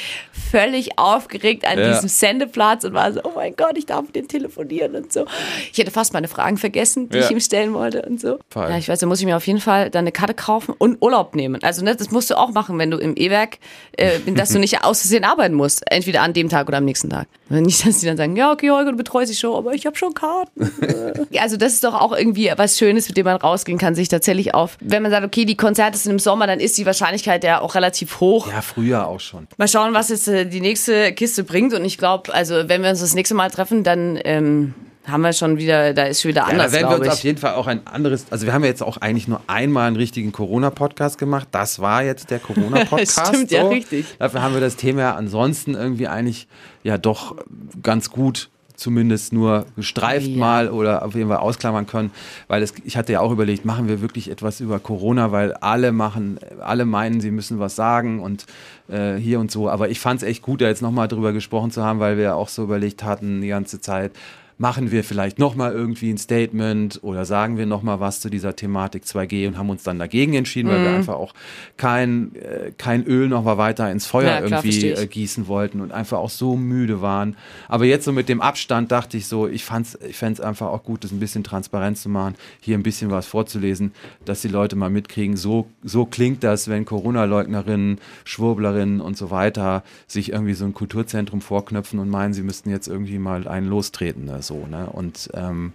völlig aufgeregt an Ja. diesem Sendeplatz und war so, oh mein Gott, ich darf mit dem telefonieren und so. Ich hätte fast meine Fragen vergessen, die Ja. ich ihm stellen wollte und so. Voll. Ja, ich weiß, da muss ich mir auf jeden Fall dann eine Karte kaufen und Urlaub nehmen. Also ne, das musst du auch machen, wenn du im E-Werk, äh, dass du nicht aus Versehen arbeiten musst. Entweder an dem Tag oder am nächsten Tag. Nicht, dass die dann sagen, ja, okay, Holger, du betreust die Show, aber ich habe schon Karten. Ja, also das ist doch auch irgendwie was Schönes, mit dem man rausgehen kann, sich tatsächlich auf. Wenn man sagt, okay, die Konzerte sind im Sommer, dann ist die Wahrscheinlichkeit ja auch relativ hoch. Ja, früher auch schon. Mal schauen, was jetzt äh, die nächste Kiste bringt. Und ich glaube, also wenn wir uns das nächste Mal treffen, dann ähm, haben wir schon wieder, da ist schon wieder Ja, anders, da werden wir uns auf ich. jeden Fall auch ein anderes, also wir haben ja jetzt auch eigentlich nur einmal einen richtigen Corona-Podcast gemacht. Das war jetzt der Corona-Podcast. Stimmt, ja, richtig. Dafür haben wir das Thema ja ansonsten irgendwie eigentlich ja doch ganz gut zumindest nur gestreift Ja. mal oder auf jeden Fall ausklammern können, weil es, ich hatte ja auch überlegt, machen wir wirklich etwas über Corona, weil alle machen, alle meinen, sie müssen was sagen und äh, hier und so, aber ich fand es echt gut, da jetzt nochmal drüber gesprochen zu haben, weil wir auch so überlegt hatten die ganze Zeit, machen wir vielleicht nochmal irgendwie ein Statement oder sagen wir nochmal was zu dieser Thematik 2G und haben uns dann dagegen entschieden, weil wir Mhm. einfach auch kein, äh, kein Öl noch mal weiter ins Feuer Ja, klar, irgendwie äh, gießen wollten und einfach auch so müde waren. Aber jetzt so mit dem Abstand dachte ich so, ich fand's, ich fände es einfach auch gut, das ein bisschen transparent zu machen, hier ein bisschen was vorzulesen, dass die Leute mal mitkriegen, so, so klingt das, wenn Corona-Leugnerinnen, Schwurblerinnen und so weiter sich irgendwie so ein Kulturzentrum vorknöpfen und meinen, sie müssten jetzt irgendwie mal einen lostreten, ne, so, ne? Und ähm,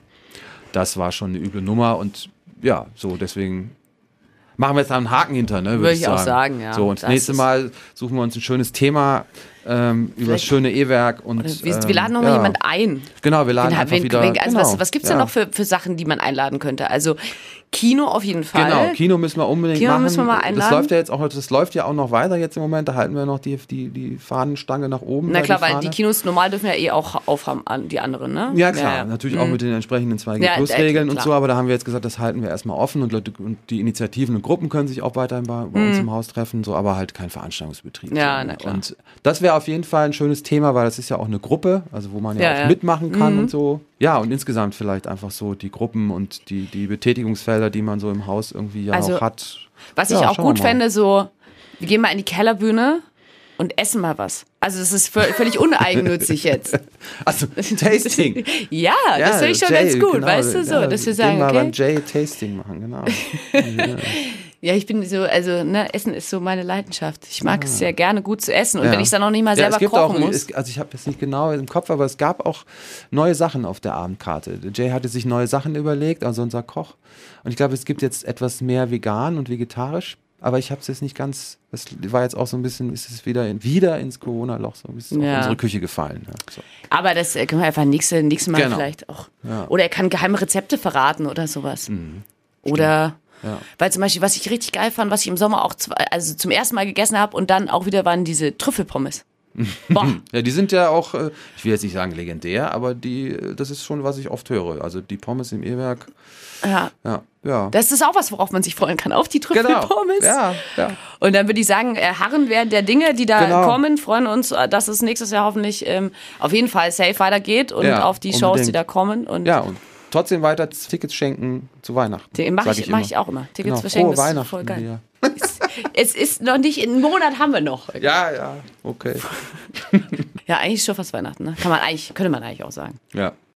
das war schon eine üble Nummer und ja, so deswegen machen wir jetzt da einen Haken hinter, ne? Würde ich ich auch sagen. sagen, ja. So, und das Das nächste Mal suchen wir uns ein schönes Thema ähm, über das schöne E-Werk und Wir, ähm, wir laden noch mal ja. jemand ein. Genau, wir laden Wen- einfach wen- wieder. wen- also genau, was, was gibt's ja. denn noch für, für Sachen, die man einladen könnte? Also Kino auf jeden Fall. Genau, Kino müssen wir unbedingt Kino machen. müssen wir mal Das einladen. läuft ja jetzt auch, das läuft ja auch noch weiter jetzt im Moment. Da halten wir noch die, die, die Fahnenstange nach oben. Na klar, die weil die Kinos normal dürfen ja eh auch aufhaben, die anderen, ne? Ja, klar, natürlich auch mit den entsprechenden Ja, äh, 2G-Plus-Regeln und so, aber da haben wir jetzt gesagt, das halten wir erstmal offen und, Leute, und die Initiativen und Gruppen können sich auch weiterhin bei, bei uns im Haus treffen, so, aber halt kein Veranstaltungsbetrieb. Mhm. Ja, so, na klar. Und das wäre auf jeden Fall ein schönes Thema, weil das ist ja auch eine Gruppe, also wo man ja, Ja, auch ja. Mhm. mitmachen kann und so. Ja, und insgesamt vielleicht einfach so die Gruppen und die, die Betätigungsfelder, die man so im Haus irgendwie ja Also, auch hat. Was Ja, ich auch gut mal. fände, so, wir gehen mal in die Kellerbühne und essen mal was. Also das ist vö- völlig uneigennützig jetzt. Also, Tasting. Ja, das finde ich schon Jay, ganz gut, genau, weißt du so, ja, dass wir gehen sagen, mal beim okay. Jay Tasting machen, genau. Ja, ich bin so, also ne, Essen ist so meine Leidenschaft. Ich mag es sehr gerne, gut zu essen. Und wenn ich es dann noch nicht mal Ja, selber es gibt kochen auch, muss. Es, also ich habe jetzt nicht genau im Kopf, aber es gab auch neue Sachen auf der Abendkarte. Jay hatte sich neue Sachen überlegt, also unser Koch. Und ich glaube, es gibt jetzt etwas mehr vegan und vegetarisch. Aber ich habe es jetzt nicht ganz, das war jetzt auch so ein bisschen, ist es wieder, in, wieder ins Corona-Loch so ein bisschen Ja. auf unsere Küche gefallen. Ja, so. Aber das äh, können wir einfach nächste, nächstes Mal Genau. vielleicht auch. Ja. Mhm. Oder er kann geheime Rezepte verraten oder sowas. Oder Ja. weil zum Beispiel, was ich richtig geil fand, was ich im Sommer auch zwei, also zum ersten Mal gegessen habe und dann auch wieder waren diese Trüffelpommes. Boah. Ja, die sind ja auch, äh, ich will jetzt nicht sagen legendär, aber die, äh, das ist schon, was ich oft höre. Also die Pommes im E-Werk, Ja. ja, ja. Das ist auch was, worauf man sich freuen kann. Auf die Trüffelpommes. Genau. Ja, ja. Und dann würde ich sagen, äh, harren wir der Dinge, die da Genau. kommen, freuen uns, dass es nächstes Jahr hoffentlich ähm, auf jeden Fall safe weitergeht und Ja, auf die Shows, die unbedingt. da kommen. Und Ja, und trotzdem weiter Tickets schenken zu Weihnachten. mache sag ich, immer. mach ich auch immer. Tickets Genau. verschenken, Frohe ist Weihnachten. voll geil. dir. Es ist noch nicht, einen Monat haben wir noch. Ja, ja, okay. Ja, eigentlich schon fast Weihnachten, ne? Kann man eigentlich, könnte man eigentlich auch sagen. Ja.